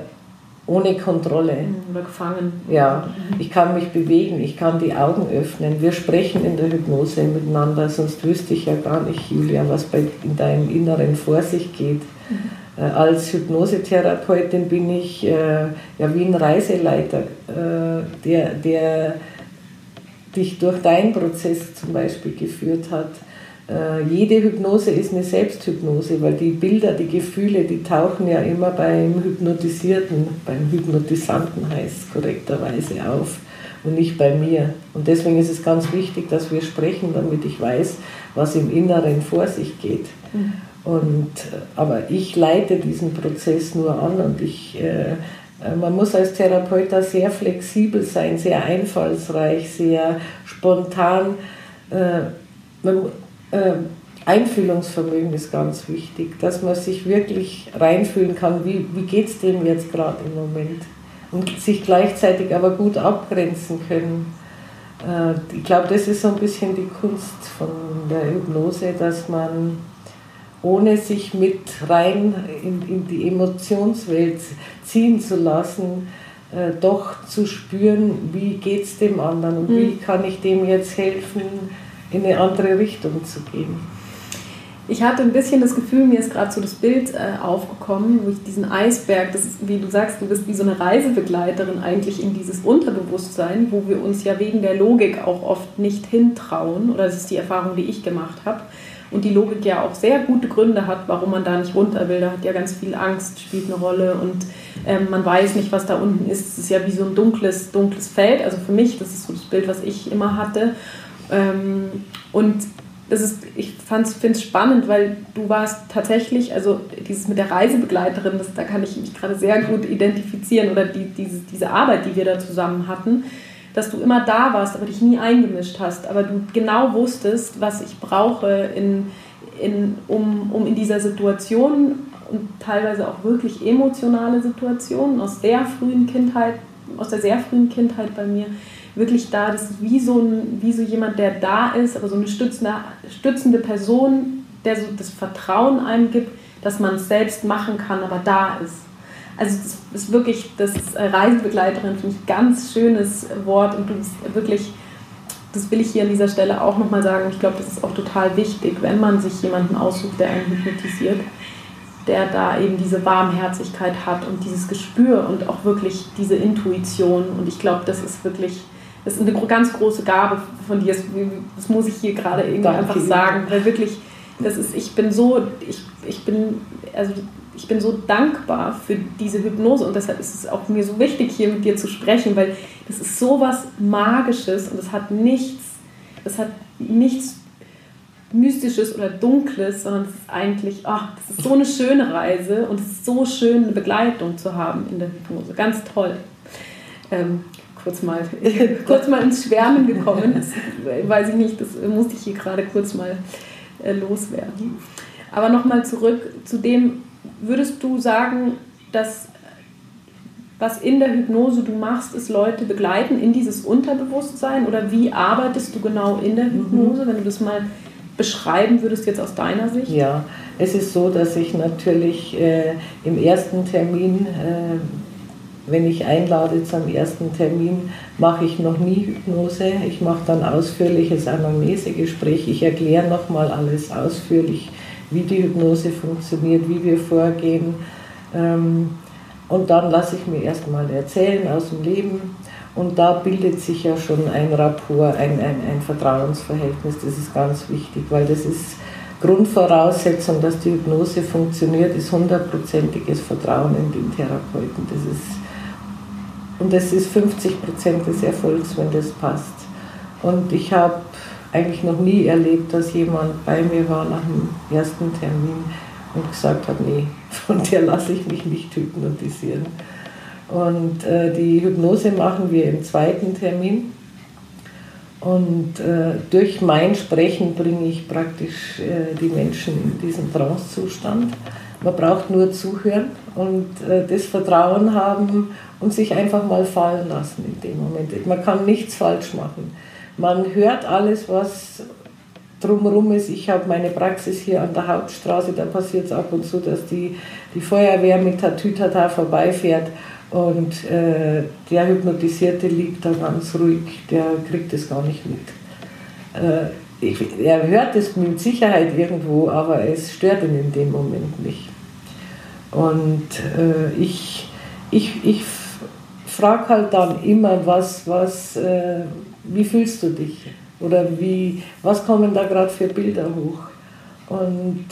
ohne Kontrolle. Mhm, oder gefangen. Ja, ich kann mich bewegen, ich kann die Augen öffnen. Wir sprechen in der Hypnose miteinander, sonst wüsste ich ja gar nicht, Julia, was bei, in deinem Inneren vor sich geht. Äh, als Hypnosetherapeutin bin ich äh, ja wie ein Reiseleiter, äh, der, der dich durch deinen Prozess zum Beispiel geführt hat jede Hypnose ist eine Selbsthypnose, weil die Bilder, die Gefühle, die tauchen ja immer beim Hypnotisierten, beim Hypnotisanten heißt es korrekterweise auf und nicht bei mir. Und deswegen ist es ganz wichtig, dass wir sprechen, damit ich weiß, was im Inneren vor sich geht. Mhm. Und, äh, aber ich leite diesen Prozess nur an und ich, äh, äh, man muss als Therapeut da sehr flexibel sein, sehr einfallsreich, sehr spontan. Äh, man, äh, Einfühlungsvermögen ist ganz wichtig, dass man sich wirklich reinfühlen kann, wie, wie geht es dem jetzt gerade im Moment und sich gleichzeitig aber gut abgrenzen können. Äh, ich glaube, das ist so ein bisschen die Kunst von der Hypnose, dass man ohne sich mit rein in, in die Emotionswelt ziehen zu lassen, äh, doch zu spüren, wie geht es dem anderen und mhm. wie kann ich dem jetzt helfen, in eine andere Richtung zu gehen. Ich hatte ein bisschen das Gefühl, mir ist gerade so das Bild äh, aufgekommen, wo ich diesen Eisberg, das ist, wie du sagst, du bist wie so eine Reisebegleiterin eigentlich in dieses Unterbewusstsein, wo wir uns ja wegen der Logik auch oft nicht hintrauen, oder das ist die Erfahrung, die ich gemacht habe. Und die Logik ja auch sehr gute Gründe hat, warum man da nicht runter will. Da hat ja ganz viel Angst, spielt eine Rolle und ähm, man weiß nicht, was da unten ist. Es ist ja wie so ein dunkles, dunkles Feld. Also für mich, das ist so das Bild, was ich immer hatte. Ähm, und das ist, ich finde es spannend, weil du warst tatsächlich, also dieses mit der Reisebegleiterin, das, da kann ich mich gerade sehr gut identifizieren oder die, diese, diese Arbeit, die wir da zusammen hatten, dass du immer da warst, aber dich nie eingemischt hast, aber du genau wusstest, was ich brauche, in, in, um, um in dieser Situation und teilweise auch wirklich emotionale Situationen aus sehr frühen Kindheit, aus der sehr frühen Kindheit bei mir, wirklich da, das ist wie so, ein, wie so jemand, der da ist, aber so eine stützende, stützende Person, der so das Vertrauen einem gibt, dass man es selbst machen kann, aber da ist. Also das ist wirklich, das Reisebegleiterin, finde ich, ganz schönes Wort und du bist wirklich das will ich hier an dieser Stelle auch nochmal sagen, ich glaube, das ist auch total wichtig, wenn man sich jemanden aussucht, der einen hypnotisiert, der da eben diese Warmherzigkeit hat und dieses Gespür und auch wirklich diese Intuition. Und ich glaube, das ist wirklich, das ist eine ganz große Gabe von dir. Das muss ich hier gerade irgendwie Danke. einfach sagen, weil wirklich, das ist, ich bin so, ich, ich bin, also ich bin so dankbar für diese Hypnose und deshalb ist es auch mir so wichtig, hier mit dir zu sprechen, weil das ist so was Magisches und es hat nichts, es hat nichts Mystisches oder Dunkles, sondern es ist eigentlich, ach, das ist so eine schöne Reise und es ist so schön, eine Begleitung zu haben in der Hypnose. Ganz toll. Ähm, kurz, mal, kurz mal ins Schwärmen gekommen. Das weiß ich nicht, das musste ich hier gerade kurz mal äh, loswerden. Aber nochmal zurück zu dem, würdest du sagen, dass was in der Hypnose du machst, ist Leute begleiten in dieses Unterbewusstsein oder wie arbeitest du genau in der Hypnose, mhm. wenn du das mal beschreiben würdest jetzt aus deiner Sicht? Ja, es ist so, dass ich natürlich äh, im ersten Termin, äh, wenn ich einlade zum ersten Termin, mache ich noch nie Hypnose. Ich mache dann ausführliches Anamnesegespräch. Ich erkläre nochmal alles ausführlich, wie die Hypnose funktioniert, wie wir vorgehen. Ähm, und dann lasse ich mir erstmal erzählen aus dem Leben und da bildet sich ja schon ein Rapport, ein, ein, ein Vertrauensverhältnis. Das ist ganz wichtig, weil das ist Grundvoraussetzung, dass die Hypnose funktioniert, ist hundertprozentiges Vertrauen in den Therapeuten. Das ist, und das ist 50 Prozent des Erfolgs, wenn das passt. Und ich habe eigentlich noch nie erlebt, dass jemand bei mir war nach dem ersten Termin und gesagt hat, nee, von der lasse ich mich nicht hypnotisieren. Und äh, die Hypnose machen wir im zweiten Termin. Und äh, durch mein Sprechen bringe ich praktisch äh, die Menschen in diesen Trancezustand. Man braucht nur zuhören und äh, das Vertrauen haben und sich einfach mal fallen lassen in dem Moment. Man kann nichts falsch machen. Man hört alles, was drumherum ist. Ich habe meine Praxis hier an der Hauptstraße, da passiert es ab und zu, dass die, die Feuerwehr mit Tatütata vorbeifährt und äh, der Hypnotisierte liegt da ganz ruhig, der kriegt das gar nicht mit. Äh, ich, er hört es mit Sicherheit irgendwo, aber es stört ihn in dem Moment nicht. Und äh, ich, ich, ich frage halt dann immer, was, was, äh, wie fühlst du dich? Oder wie, was kommen da gerade für Bilder hoch? Und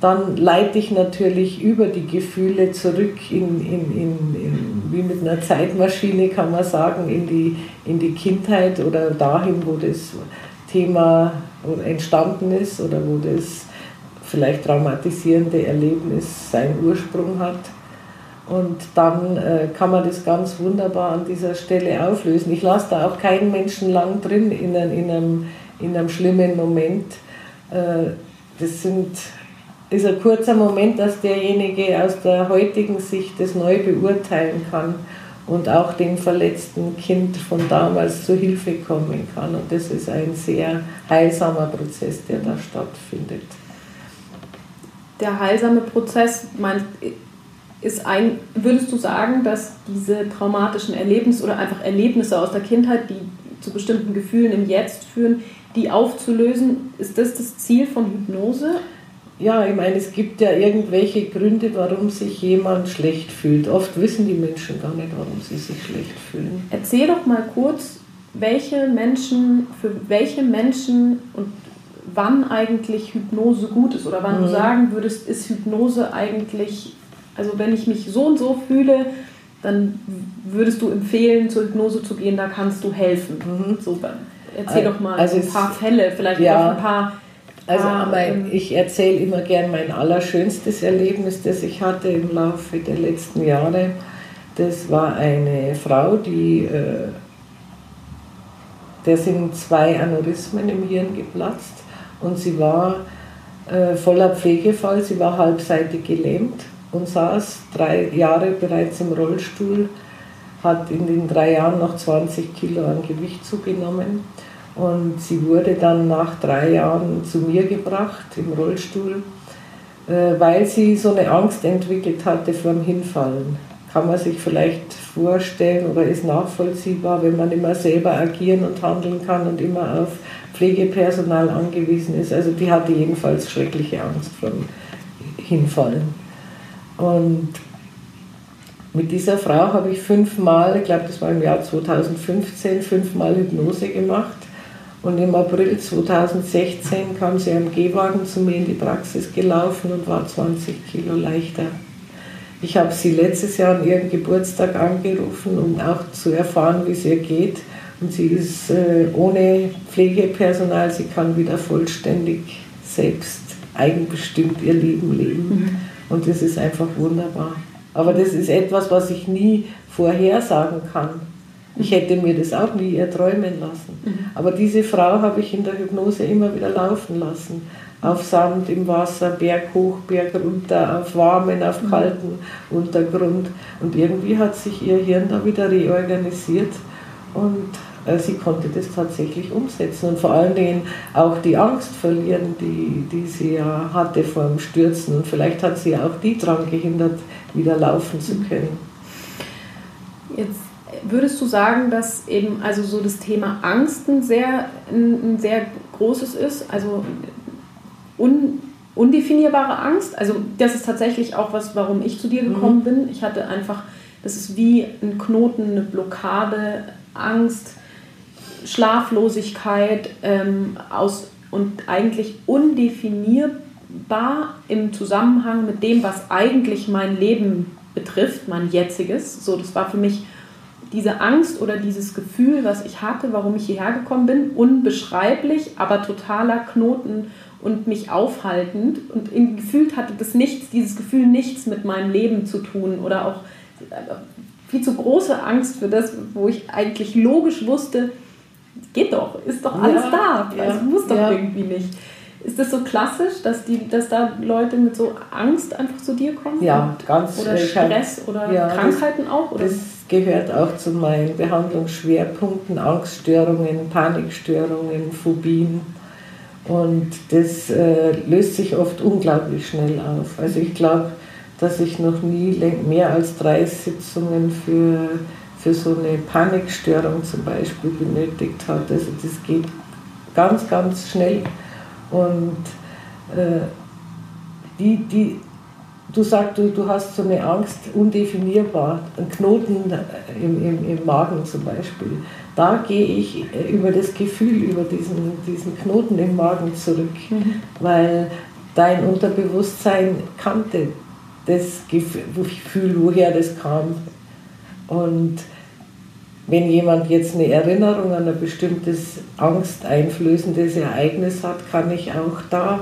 dann leite ich natürlich über die Gefühle zurück in, in, in, in, wie mit einer Zeitmaschine, kann man sagen, in die, in die Kindheit oder dahin, wo das Thema entstanden ist oder wo das vielleicht traumatisierende Erlebnis seinen Ursprung hat. Und dann äh, kann man das ganz wunderbar an dieser Stelle auflösen. Ich lasse da auch keinen Menschen lang drin in, ein, in, einem, in einem schlimmen Moment. Äh, das sind ist ein kurzer Moment, dass derjenige aus der heutigen Sicht das neu beurteilen kann und auch dem verletzten Kind von damals zu Hilfe kommen kann. Und das ist ein sehr heilsamer Prozess, der da stattfindet. Der heilsame Prozess, mein, ist ein, würdest du sagen, dass diese traumatischen Erlebnisse oder einfach Erlebnisse aus der Kindheit, die zu bestimmten Gefühlen im Jetzt führen, die aufzulösen, ist das das Ziel von Hypnose? ja, ich meine, es gibt ja irgendwelche Gründe, warum sich jemand schlecht fühlt. Oft wissen die Menschen gar nicht, warum sie sich schlecht fühlen. Erzähl doch mal kurz, welche Menschen, für welche Menschen und wann eigentlich Hypnose gut ist oder wann mhm. du sagen würdest, ist Hypnose eigentlich, also wenn ich mich so und so fühle, dann würdest du empfehlen, zur Hypnose zu gehen, da kannst du helfen. Mhm. So, erzähl doch mal also ein paar Fälle, vielleicht ja, auch ein paar also mein, ich erzähle immer gern mein allerschönstes Erlebnis, das ich hatte im Laufe der letzten Jahre. Das war eine Frau, die, äh, der sind zwei Aneurysmen im Hirn geplatzt und sie war äh, voller Pflegefall, sie war halbseitig gelähmt und saß drei Jahre bereits im Rollstuhl, hat in den drei Jahren noch 20 Kilo an Gewicht zugenommen und sie wurde dann nach drei Jahren zu mir gebracht im Rollstuhl, äh, weil sie so eine Angst entwickelt hatte vor dem Hinfallen. kann man sich vielleicht vorstellen oder ist nachvollziehbar, wenn man immer selber agieren und handeln kann und immer auf Pflegepersonal angewiesen ist. Also die hatte jedenfalls schreckliche Angst vor dem Hinfallen. Und mit dieser Frau habe ich fünfmal, ich glaube das war im Jahr 2015, fünfmal Hypnose gemacht. Und im April 2016 kam sie am Gehwagen zu mir in die Praxis gelaufen und war 20 Kilo leichter. Ich habe sie letztes Jahr an ihrem Geburtstag angerufen, um auch zu erfahren, wie es ihr geht. Und sie ist äh, ohne Pflegepersonal, sie kann wieder vollständig selbst eigenbestimmt ihr Leben leben. Mhm. Und das ist einfach wunderbar. Aber das ist etwas, was ich nie vorhersagen kann. Ich hätte mir das auch nie erträumen lassen. Mhm. Aber diese Frau habe ich in der Hypnose immer wieder laufen lassen. Auf Sand, im Wasser, Berg hoch, Berg runter, auf warmen, auf mhm. kalten Untergrund. Und irgendwie hat sich ihr Hirn da wieder reorganisiert und sie konnte das tatsächlich umsetzen und vor allen Dingen auch die Angst verlieren, die, die sie ja hatte vor dem Stürzen. Und vielleicht hat sie auch die daran gehindert, wieder laufen zu können. Jetzt würdest du sagen, dass eben also so das Thema Angst ein sehr, ein, sehr großes ist, also un, undefinierbare Angst? Also das ist tatsächlich auch was, warum ich zu dir gekommen mhm. bin. Ich hatte einfach, das ist wie ein Knoten, eine Blockade, Angst, Schlaflosigkeit ähm, aus und eigentlich undefinierbar im Zusammenhang mit dem, was eigentlich mein Leben betrifft, mein jetziges. So, das war für mich diese Angst oder dieses Gefühl, was ich hatte, warum ich hierher gekommen bin, unbeschreiblich, aber totaler Knoten und mich aufhaltend. Und gefühlt hatte das nichts, dieses Gefühl nichts mit meinem Leben zu tun oder auch äh, viel zu große Angst für das, wo ich eigentlich logisch wusste, geht doch, ist doch alles ja, da, also muss doch irgendwie nicht. Ist das so klassisch, dass, die, dass da Leute mit so Angst einfach zu dir kommen? Ja, ganz. Oder Stress oder ja, Krankheiten das, auch? Oder? Das gehört auch zu meinen Behandlungsschwerpunkten, Angststörungen, Panikstörungen, Phobien. Und das äh, löst sich oft unglaublich schnell auf. Also ich glaube, dass ich noch nie mehr als drei Sitzungen für, für so eine Panikstörung zum Beispiel benötigt habe. Also das geht ganz, ganz schnell. Und äh, die, die, du sagst, du, du hast so eine Angst undefinierbar, ein Knoten im, im, im Magen zum Beispiel. Da gehe ich äh, über das Gefühl, über diesen, diesen Knoten im Magen zurück, mhm. weil dein Unterbewusstsein kannte das Gefühl, woher das kam. Und wenn jemand jetzt eine Erinnerung an ein bestimmtes angsteinflößendes Ereignis hat, kann ich auch da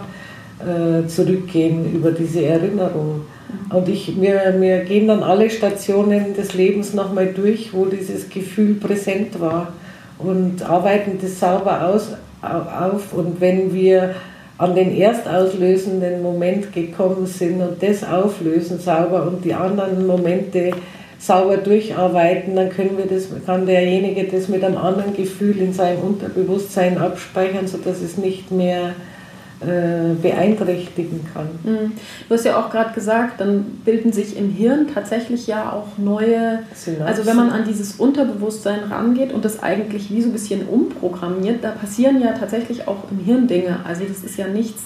äh, zurückgehen über diese Erinnerung. Und ich, wir, wir gehen dann alle Stationen des Lebens nochmal durch, wo dieses Gefühl präsent war und arbeiten das sauber aus, auf. Und wenn wir an den erstauslösenden Moment gekommen sind und das auflösen sauber und die anderen Momente sauber durcharbeiten, dann können wir das, kann derjenige das mit einem anderen Gefühl in seinem Unterbewusstsein abspeichern, sodass es nicht mehr äh, beeinträchtigen kann. Mhm. Du hast ja auch gerade gesagt, dann bilden sich im Hirn tatsächlich ja auch neue, Synapsen. also wenn man an dieses Unterbewusstsein rangeht und das eigentlich wie so ein bisschen umprogrammiert, da passieren ja tatsächlich auch im Hirn Dinge. Also das ist ja nichts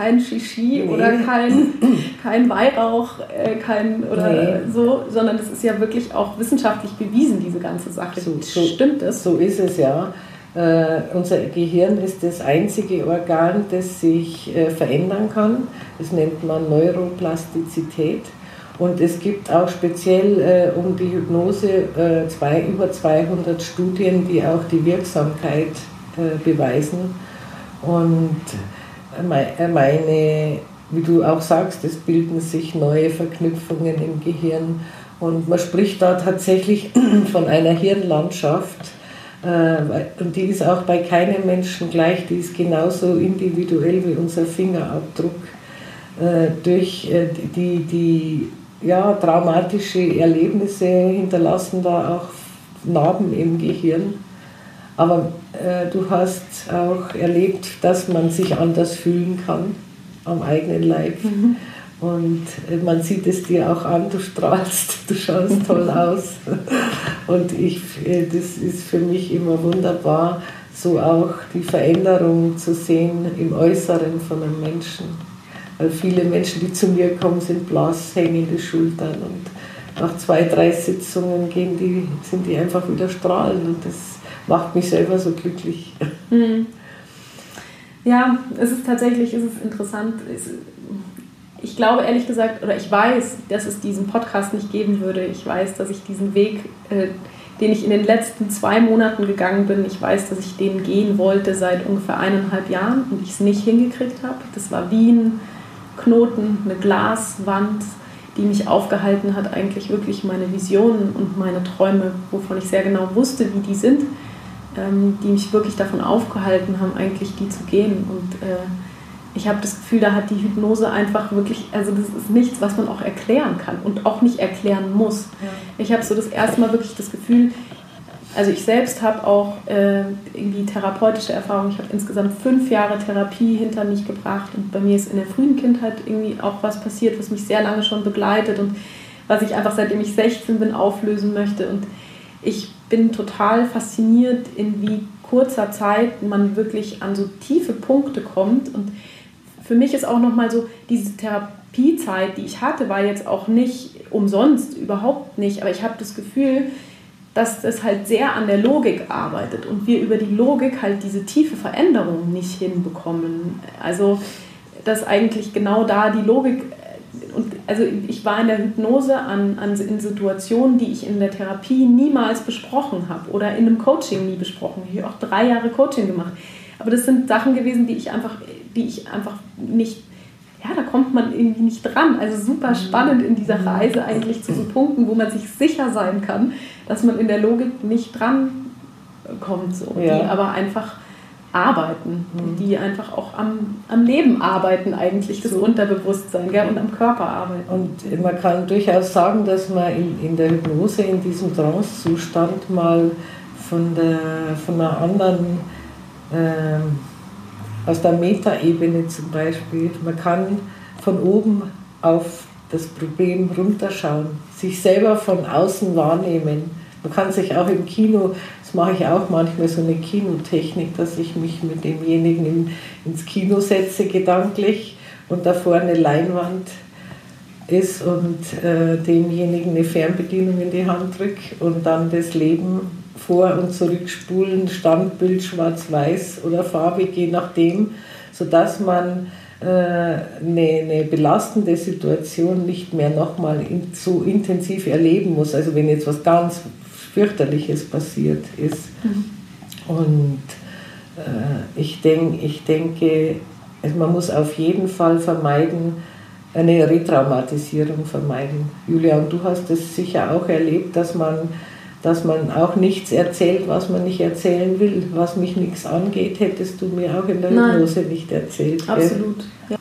kein Shishi nee. oder kein, kein Weihrauch, äh, kein oder nee. so, sondern es ist ja wirklich auch wissenschaftlich bewiesen, diese ganze Sache. So, so, Stimmt es? So ist es ja. Äh, unser Gehirn ist das einzige Organ, das sich äh, verändern kann. Das nennt man Neuroplastizität. Und es gibt auch speziell äh, um die Hypnose äh, zwei, über 200 Studien, die auch die Wirksamkeit äh, beweisen. Und meine, wie du auch sagst, es bilden sich neue Verknüpfungen im Gehirn und man spricht da tatsächlich von einer Hirnlandschaft. Äh, und die ist auch bei keinem Menschen gleich, die ist genauso individuell wie unser Fingerabdruck. Äh, durch die, die ja, traumatische Erlebnisse hinterlassen da auch Narben im Gehirn. Aber äh, du hast auch erlebt, dass man sich anders fühlen kann am eigenen Leib. Mhm. Und äh, man sieht es dir auch an, du strahlst, du schaust toll aus. Und ich, äh, das ist für mich immer wunderbar, so auch die Veränderung zu sehen im Äußeren von einem Menschen. Weil viele Menschen, die zu mir kommen, sind blass, hängende Schultern und nach zwei, drei Sitzungen gehen die, sind die einfach wieder strahlend und das macht mich selber so glücklich. Mhm. Ja, es ist tatsächlich es ist interessant. Ich glaube ehrlich gesagt, oder ich weiß, dass es diesen Podcast nicht geben würde. Ich weiß, dass ich diesen Weg, äh, den ich in den letzten zwei Monaten gegangen bin, ich weiß, dass ich den gehen wollte seit ungefähr eineinhalb Jahren und ich es nicht hingekriegt habe. Das war wie ein Knoten, eine Glaswand, die mich aufgehalten hat, eigentlich wirklich meine Visionen und meine Träume, wovon ich sehr genau wusste, wie die sind ähm, die mich wirklich davon aufgehalten haben, eigentlich die zu gehen. Und äh, ich habe das Gefühl, da hat die Hypnose einfach wirklich, also das ist nichts, was man auch erklären kann und auch nicht erklären muss. Ja. Ich habe so das erste Mal wirklich das Gefühl, also ich selbst habe auch äh, irgendwie therapeutische Erfahrungen. Ich habe insgesamt fünf Jahre Therapie hinter mich gebracht und bei mir ist in der frühen Kindheit irgendwie auch was passiert, was mich sehr lange schon begleitet und was ich einfach seitdem ich 16 bin auflösen möchte. Und ich bin total fasziniert, in wie kurzer Zeit man wirklich an so tiefe Punkte kommt. Und für mich ist auch nochmal so, diese Therapiezeit, die ich hatte, war jetzt auch nicht umsonst, überhaupt nicht. Aber ich habe das Gefühl, dass es halt sehr an der Logik arbeitet und wir über die Logik halt diese tiefe Veränderung nicht hinbekommen. Also, dass eigentlich genau da die Logik und also ich war in der Hypnose an, an, in Situationen, die ich in der Therapie niemals besprochen habe oder in einem Coaching nie besprochen. Ich habe auch drei Jahre Coaching gemacht. Aber das sind Sachen gewesen, die ich einfach, die ich einfach nicht, ja, da kommt man irgendwie nicht dran. Also super spannend in dieser Reise eigentlich zu so Punkten, wo man sich sicher sein kann, dass man in der Logik nicht dran kommt, so, ja. die aber einfach arbeiten, mhm. die einfach auch am, am Leben arbeiten, eigentlich, das so. Unterbewusstsein gell, und am Körper arbeiten. Und man kann durchaus sagen, dass man in, in der Hypnose, in diesem Trance-Zustand mal von, der, von einer anderen, äh, aus der Metaebene zum Beispiel, man kann von oben auf das Problem runterschauen, sich selber von außen wahrnehmen. Man kann sich auch im Kino das mache ich auch manchmal so eine Kinotechnik, dass ich mich mit demjenigen in, ins Kino setze, gedanklich, und da vorne Leinwand ist und äh, demjenigen eine Fernbedienung in die Hand drücke und dann das Leben vor- und zurückspulen, Standbild schwarz-weiß oder farbig, je nachdem, sodass man äh, eine, eine, belastende Situation nicht mehr nochmal in, so intensiv erleben muss. Also wenn jetzt was ganz fürchterliches passiert ist. Mhm. Und äh, ich, denk, ich denke, also man muss auf jeden Fall vermeiden, eine Retraumatisierung vermeiden. Julia, und du hast es sicher auch erlebt, dass man, dass man auch nichts erzählt, was man nicht erzählen will. Was mich nichts angeht, hättest du mir auch in der Hypnose nicht erzählt. Absolut. Ja.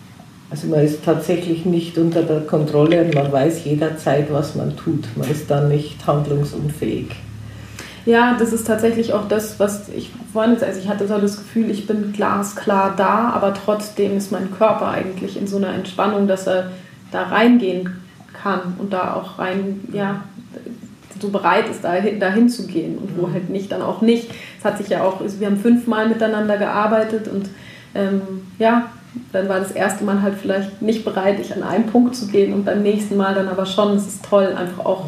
Also man ist tatsächlich nicht unter der Kontrolle und man weiß jederzeit, was man tut. Man ist dann nicht handlungsunfähig. Ja, das ist tatsächlich auch das, was ich vorhin jetzt, also ich hatte so das Gefühl, ich bin glasklar da, aber trotzdem ist mein Körper eigentlich in so einer Entspannung, dass er da reingehen kann und da auch rein, ja, so bereit ist, dahin, dahin zu gehen und wo mhm. halt nicht, dann auch nicht. Es hat sich ja auch, wir haben fünfmal miteinander gearbeitet und ähm, ja, dann war das erste Mal halt vielleicht nicht bereit, ich an einen Punkt zu gehen und beim nächsten Mal dann aber schon. Es ist toll, einfach auch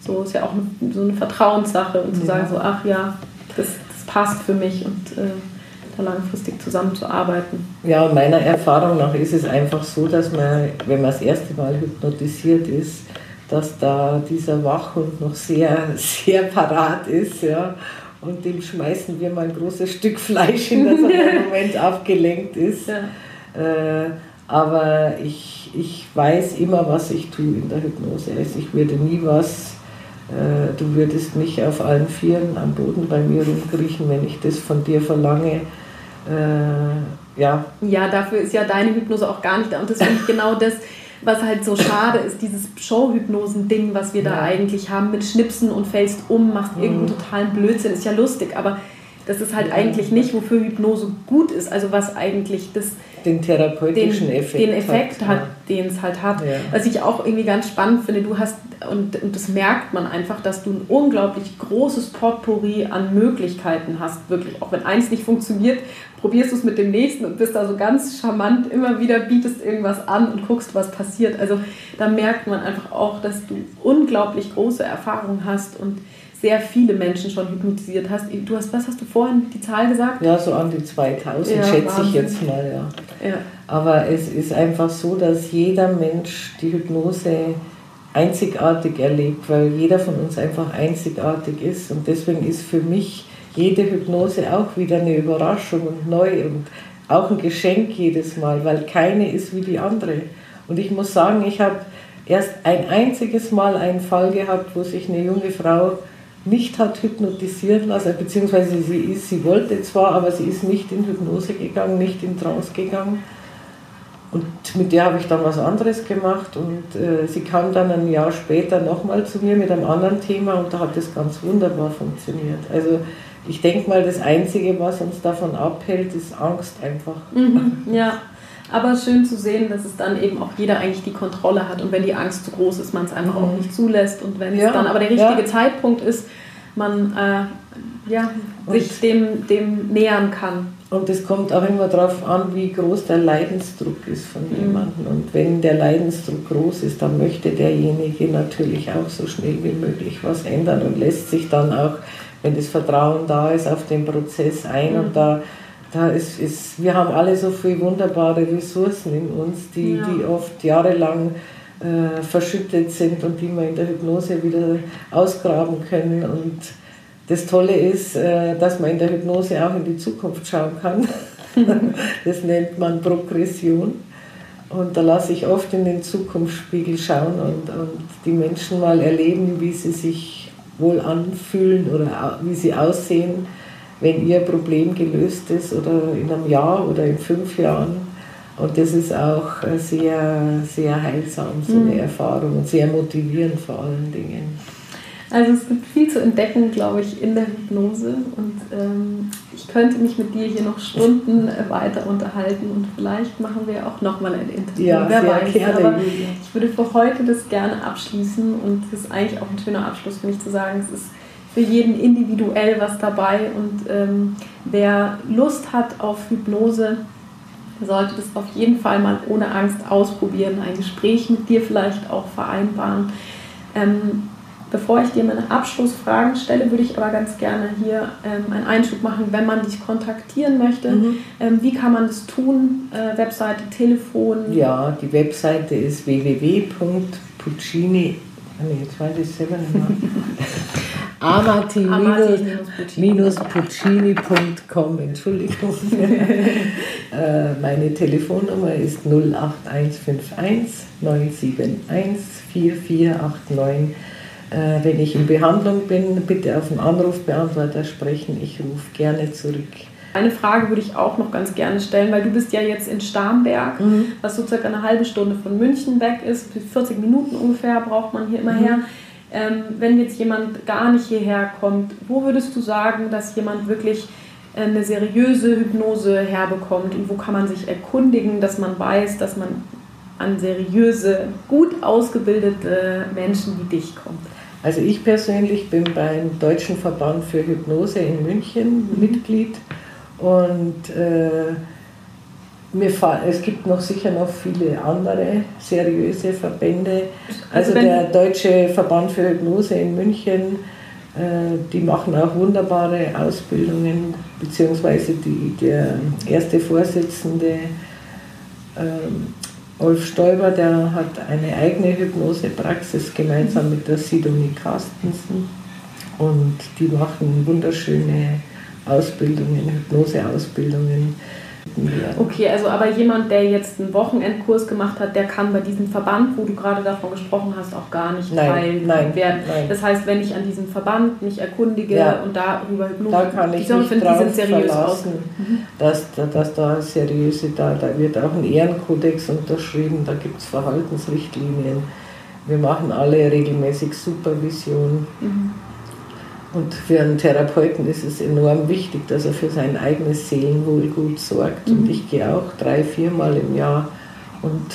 so ist ja auch eine, so eine Vertrauenssache und zu ja. sagen so, ach ja, das, das passt für mich und äh, da langfristig zusammenzuarbeiten. Ja, meiner Erfahrung nach ist es einfach so, dass man, wenn man das erste Mal hypnotisiert ist, dass da dieser Wachhund noch sehr, sehr parat ist, ja. Und dem schmeißen wir mal ein großes Stück Fleisch hin, dass er im Moment abgelenkt ist. Ja. Äh, aber ich, ich weiß immer, was ich tue in der Hypnose. Also ich würde nie was, äh, du würdest mich auf allen Vieren am Boden bei mir rumkriechen, wenn ich das von dir verlange. Äh, ja. ja, dafür ist ja deine Hypnose auch gar nicht da. Und das finde ich genau das, was halt so schade ist, dieses Show-Hypnosen-Ding, was wir ja. da eigentlich haben mit Schnipsen und fällst um, machst mhm. irgendeinen totalen Blödsinn, ist ja lustig, aber das ist halt ja. eigentlich nicht, wofür Hypnose gut ist, also was eigentlich das den therapeutischen den, Effekt, den Effekt hat, hat ja. den es halt hat. Ja. Was ich auch irgendwie ganz spannend finde, du hast, und, und das merkt man einfach, dass du ein unglaublich großes Potpourri an Möglichkeiten hast, wirklich. Auch wenn eins nicht funktioniert, probierst du es mit dem nächsten und bist da so ganz charmant, immer wieder bietest irgendwas an und guckst, was passiert. Also da merkt man einfach auch, dass du unglaublich große Erfahrung hast und sehr viele Menschen schon hypnotisiert hast. Du hast, was hast du vorhin die Zahl gesagt? Ja, so an die 2000 ja, schätze Wahnsinn. ich jetzt mal, ja. ja. Aber es ist einfach so, dass jeder Mensch die Hypnose einzigartig erlebt, weil jeder von uns einfach einzigartig ist. Und deswegen ist für mich jede Hypnose auch wieder eine Überraschung und neu und auch ein Geschenk jedes Mal, weil keine ist wie die andere. Und ich muss sagen, ich habe erst ein einziges Mal einen Fall gehabt, wo sich eine junge Frau nicht hat hypnotisieren lassen, beziehungsweise sie, ist, sie wollte zwar, aber sie ist nicht in Hypnose gegangen, nicht in Trance gegangen. Und mit der habe ich dann was anderes gemacht und äh, sie kam dann ein Jahr später nochmal zu mir mit einem anderen Thema und da hat das ganz wunderbar funktioniert. Also ich denke mal, das Einzige, was uns davon abhält, ist Angst einfach. Mhm, ja, aber schön zu sehen, dass es dann eben auch jeder eigentlich die Kontrolle hat und wenn die Angst zu groß ist, man es einfach mhm. auch nicht zulässt und wenn ja, es dann aber der richtige ja. Zeitpunkt ist, man äh, ja, sich dem, dem nähern kann. Und es kommt auch immer darauf an, wie groß der Leidensdruck ist von mhm. jemandem. Und wenn der Leidensdruck groß ist, dann möchte derjenige natürlich auch so schnell wie möglich was ändern und lässt sich dann auch, wenn das Vertrauen da ist, auf den Prozess ein. Mhm. Und da da ist, ist, wir haben alle so viele wunderbare Ressourcen in uns, die, ja. die oft jahrelang äh, verschüttet sind und die wir in der Hypnose wieder ausgraben können. Und das Tolle ist, äh, dass man in der Hypnose auch in die Zukunft schauen kann. das nennt man Progression. Und da lasse ich oft in den Zukunftsspiegel schauen und, und die Menschen mal erleben, wie sie sich wohl anfühlen oder wie sie aussehen wenn ihr Problem gelöst ist oder in einem Jahr oder in fünf Jahren. Und das ist auch sehr, sehr heilsam, so eine mhm. Erfahrung und sehr motivierend vor allen Dingen. Also es gibt viel zu entdecken, glaube ich, in der Hypnose und ähm, ich könnte mich mit dir hier noch Stunden weiter unterhalten und vielleicht machen wir auch nochmal ein Interview. Ja, Wer weiß. Gerne, Aber ich würde für heute das gerne abschließen und es ist eigentlich auch ein schöner Abschluss, finde ich, zu sagen, es ist für jeden individuell was dabei und ähm, wer Lust hat auf Hypnose, sollte das auf jeden Fall mal ohne Angst ausprobieren, ein Gespräch mit dir vielleicht auch vereinbaren. Ähm, bevor ich dir meine Abschlussfragen stelle, würde ich aber ganz gerne hier ähm, einen Einschub machen, wenn man dich kontaktieren möchte. Mhm. Ähm, wie kann man das tun? Äh, Webseite, Telefon? Ja, die Webseite ist www.puccini. Ah, nee, jetzt weiß ich selber nicht mehr. amati-puccini.com, Entschuldigung. Äh, meine Telefonnummer ist 08151 971 4489. Wenn ich in Behandlung bin, bitte auf den Anrufbeantworter sprechen. Ich rufe gerne zurück. Eine Frage würde ich auch noch ganz gerne stellen, weil du bist ja jetzt in Starnberg, mhm. was so circa eine halbe Stunde von München weg ist. 40 Minuten ungefähr braucht man hier immer mhm. her. Ähm, wenn jetzt jemand gar nicht hierher kommt, wo würdest du sagen, dass jemand wirklich äh, eine seriöse Hypnose herbekommt und wo kann man sich erkundigen, dass man weiß, dass man an seriöse, gut ausgebildete Menschen wie dich kommt? Also ich persönlich bin beim Deutschen Verband für Hypnose in München mhm. Mitglied und äh, mir es gibt noch sicher noch viele andere seriöse Verbände. Also, also der Deutsche Verband für Hypnose in München, äh, die machen auch wunderbare Ausbildungen, beziehungsweise die, der erste Vorsitzende ähm, Wolf Stoiber, der hat eine eigene Hypnosepraxis gemeinsam mit der Sidonie Carstensen und die machen wunderschöne Ausbildungen, Hypnoseausbildungen Okay, also aber jemand, der jetzt einen Wochenendkurs gemacht hat, der kann bei diesem Verband, wo du gerade davon gesprochen hast, auch gar nicht nein, nein, werden. Nein. Das heißt, wenn ich an diesem Verband mich erkundige ja, und darüber Hypnose, da kann ich mich finde, die sind seriös verlassen, mhm. dass, dass da seriöse, da, da wird auch ein Ehrenkodex unterschrieben, da gibt es Verhaltensrichtlinien. Wir machen alle regelmäßig Supervision. Mhm. Und für einen Therapeuten ist es enorm wichtig, dass er für sein eigenes Seelenwohl gut sorgt. Mhm. Und ich gehe auch drei, viermal im Jahr und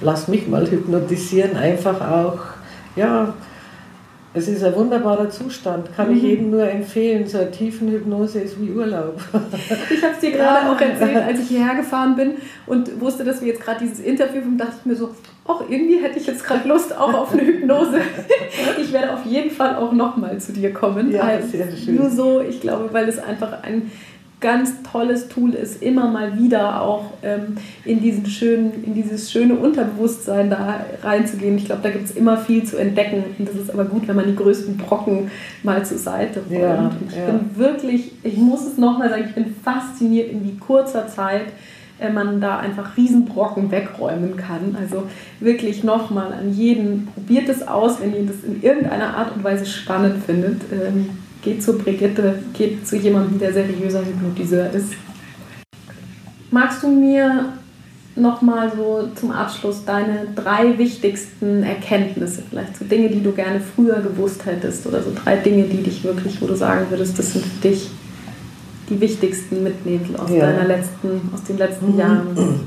lass mich mal hypnotisieren, einfach auch, ja, es ist ein wunderbarer Zustand, kann mhm. ich jedem nur empfehlen. So eine Tiefenhypnose ist wie Urlaub. Ich habe es dir gerade ja. auch erzählt, als ich hierher gefahren bin und wusste, dass wir jetzt gerade dieses Interview haben, dachte ich mir so, ach, irgendwie hätte ich jetzt gerade Lust auch auf eine Hypnose. Ich werde auf jeden Fall auch nochmal zu dir kommen. Ja, sehr schön. Nur so, ich glaube, weil es einfach ein ganz tolles Tool ist, immer mal wieder auch ähm, in, diesen schönen, in dieses schöne Unterbewusstsein da reinzugehen. Ich glaube, da gibt es immer viel zu entdecken. Und das ist aber gut, wenn man die größten Brocken mal zur Seite räumt. Ja, ich ja. bin wirklich, ich muss es nochmal sagen, ich bin fasziniert, in wie kurzer Zeit man da einfach Riesenbrocken wegräumen kann. Also wirklich nochmal an jeden, probiert es aus, wenn ihr das in irgendeiner Art und Weise spannend findet. Ähm, geht zu Brigitte, geht zu jemandem, der seriöser Hypnotiseur ist. Magst du mir nochmal so zum Abschluss deine drei wichtigsten Erkenntnisse, vielleicht so Dinge, die du gerne früher gewusst hättest oder so drei Dinge, die dich wirklich, wo du sagen würdest, das sind für dich die wichtigsten mitnehmen aus ja. deiner letzten, aus den letzten mhm. Jahren?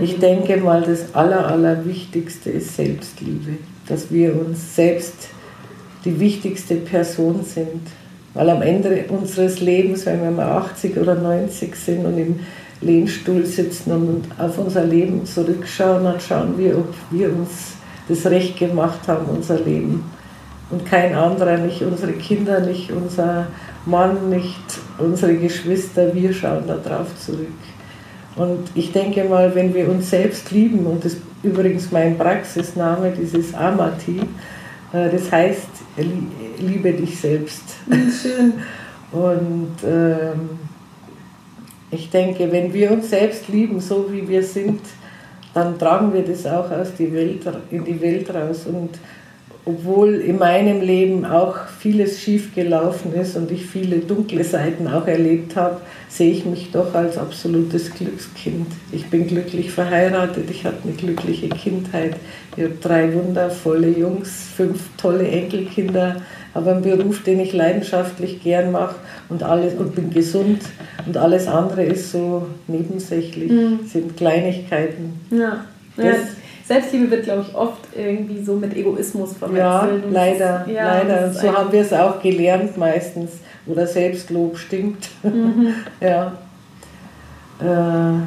ich denke mal, das Aller, Allerwichtigste ist Selbstliebe, dass wir uns selbst die wichtigste Person sind. Weil am Ende unseres Lebens, wenn wir mal 80 oder 90 sind und im Lehnstuhl sitzen und auf unser Leben zurückschauen, dann schauen wir, ob wir uns das Recht gemacht haben, unser Leben. Und kein anderer, nicht unsere Kinder, nicht unser Mann, nicht unsere Geschwister, wir schauen da drauf zurück. Und ich denke mal, wenn wir uns selbst lieben, und das ist übrigens mein Praxisname, dieses Amati, äh, das heißt, liebe dich selbst. Schön. Und ähm, ich denke, wenn wir uns selbst lieben, so wie wir sind, dann tragen wir das auch aus die Welt, in die Welt raus. Und obwohl in meinem Leben auch vieles schief gelaufen ist und ich viele dunkle Seiten auch erlebt habe, sehe ich mich doch als absolutes Glückskind. Ich bin glücklich verheiratet, ich hatte eine glückliche Kindheit, ich habe drei wundervolle Jungs, fünf tolle Enkelkinder, habe einen Beruf, den ich leidenschaftlich gern mache und alles und bin gesund und alles andere ist so nebensächlich, mhm. sind Kleinigkeiten. Ja. ja. Selbstliebe wird, glaube ich, oft irgendwie so mit Egoismus verwechselt. Ja, leider, ja, leider. So haben wir es auch gelernt meistens. Oder Selbstlob stimmt. Mhm. ja. Äh,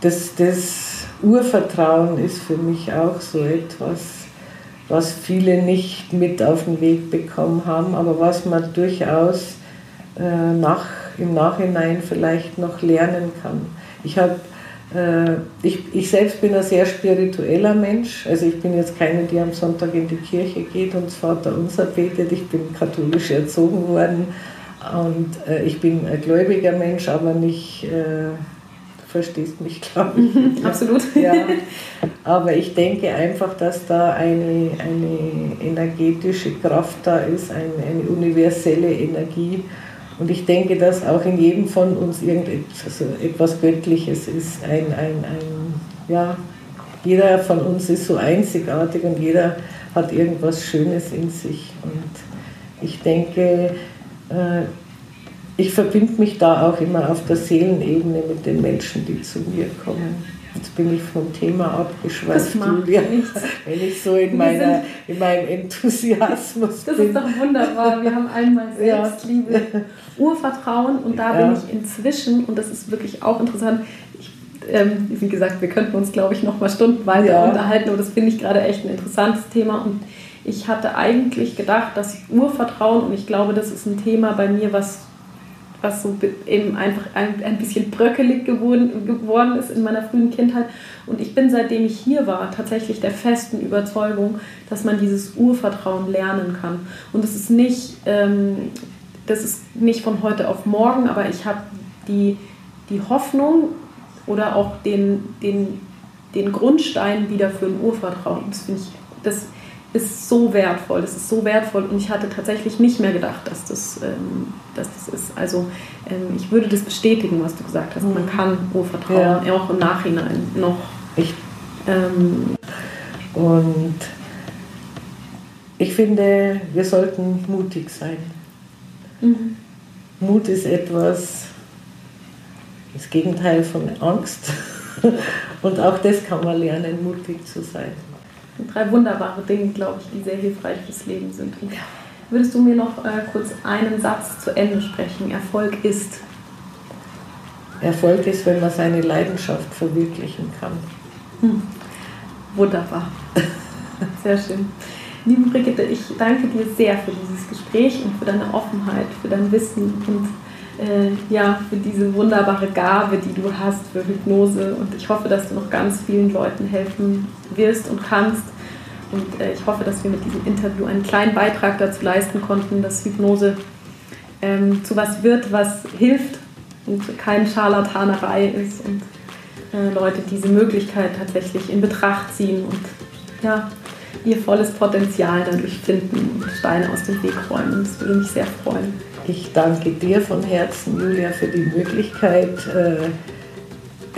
das, das Urvertrauen ist für mich auch so etwas, was viele nicht mit auf den Weg bekommen haben, aber was man durchaus äh, nach, im Nachhinein vielleicht noch lernen kann. Ich habe ich, ich selbst bin ein sehr spiritueller Mensch. Also ich bin jetzt keine, die am Sonntag in die Kirche geht und das Vater unser betet. Ich bin katholisch erzogen worden und äh, ich bin ein gläubiger Mensch, aber nicht, äh, verstehst mich, glaube ich. Absolut. Ja. Aber ich denke einfach, dass da eine, eine energetische Kraft da ist, eine, eine universelle Energie und ich denke, dass auch in jedem von uns irgendetwas also etwas Göttliches ist. Ein, ein, ein, ja, jeder von uns ist so einzigartig und jeder hat irgendwas Schönes in sich. Und ich denke, äh, ich verbinde mich da auch immer auf der Seelenebene mit den Menschen, die zu mir kommen. Jetzt bin ich vom Thema abgeschweift, Julia, wenn ich so in, meiner, in meinem Enthusiasmus das bin. Das ist doch wunderbar. Wir haben einmal Selbstliebe, ja. Urvertrauen und da ja. bin ich inzwischen, und das ist wirklich auch interessant, ich, ähm, wie gesagt, wir könnten uns, glaube ich, noch mal stundenweise ja. unterhalten, aber das finde ich gerade echt ein interessantes Thema und ich hatte eigentlich gedacht, dass Urvertrauen, und ich glaube, das ist ein Thema bei mir, was was so eben einfach ein, ein bisschen bröckelig geworden, geworden ist in meiner frühen Kindheit. Und ich bin, seitdem ich hier war, tatsächlich der festen Überzeugung, dass man dieses Urvertrauen lernen kann. Und das ist nicht, ähm, das ist nicht von heute auf morgen, aber ich habe die, die Hoffnung oder auch den, den, den Grundstein wieder für ein Urvertrauen. Das finde ich, das ist so wertvoll, das ist so wertvoll und ich hatte tatsächlich nicht mehr gedacht, dass das, ähm, dass das ist. Also ähm, ich würde das bestätigen, was du gesagt hast. Man mhm. kann Urvertrauen ja. auch im Nachhinein noch. Ich, ähm, und Ich finde, wir sollten mutig sein. Mhm. Mut ist etwas, das Gegenteil von Angst. Und auch das kann man lernen, mutig zu sein. Drei wunderbare Dinge, glaube ich, die sehr hilfreich fürs Leben sind. Und würdest du mir noch äh, kurz einen Satz zu Ende sprechen? Erfolg ist. Erfolg ist, wenn man seine Leidenschaft verwirklichen kann. Hm. Wunderbar. Sehr schön. Liebe Brigitte, ich danke dir sehr für dieses Gespräch und für deine Offenheit, für dein Wissen und äh, ja, für diese wunderbare Gabe, die du hast für Hypnose. Und ich hoffe, dass du noch ganz vielen Leuten helfen wirst und kannst. Und äh, ich hoffe, dass wir mit diesem Interview einen kleinen Beitrag dazu leisten konnten, dass Hypnose ähm, zu was wird, was hilft und keine Scharlatanerei ist und äh, Leute diese Möglichkeit tatsächlich in Betracht ziehen und ja, ihr volles Potenzial dadurch finden und Steine aus dem Weg räumen. Das würde mich sehr freuen. Ich danke dir von Herzen, Julia, für die Möglichkeit. Äh,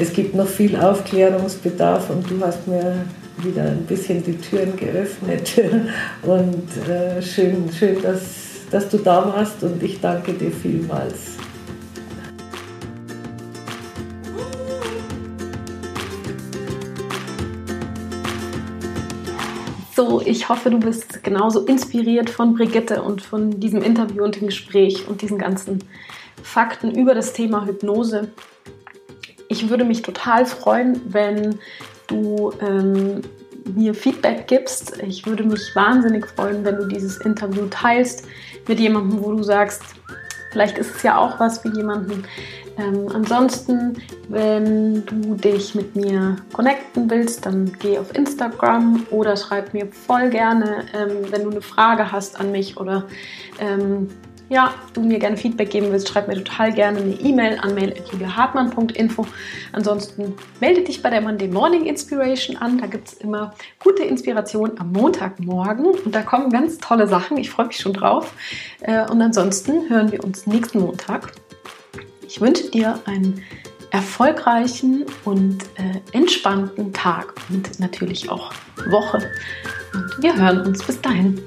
es gibt noch viel Aufklärungsbedarf und du hast mir wieder ein bisschen die Türen geöffnet. Und äh, schön, schön dass, dass du da warst und ich danke dir vielmals. So, ich hoffe, du bist genauso inspiriert von Brigitte und von diesem Interview und dem Gespräch und diesen ganzen Fakten über das Thema Hypnose. Ich würde mich total freuen, wenn du ähm, mir Feedback gibst. Ich würde mich wahnsinnig freuen, wenn du dieses Interview teilst mit jemandem, wo du sagst, vielleicht ist es ja auch was für jemanden, ähm, ansonsten, wenn du dich mit mir connecten willst, dann geh auf Instagram oder schreib mir voll gerne, ähm, wenn du eine Frage hast an mich oder ähm, ja, du mir gerne Feedback geben willst, schreib mir total gerne eine E-Mail an mail.juliahartmann.info. Ansonsten melde dich bei der Monday Morning Inspiration an. Da gibt es immer gute Inspiration am Montagmorgen und da kommen ganz tolle Sachen. Ich freue mich schon drauf. Äh, und ansonsten hören wir uns nächsten Montag. Ich wünsche dir einen erfolgreichen und äh, entspannten Tag und natürlich auch Woche. Und wir hören uns bis dahin.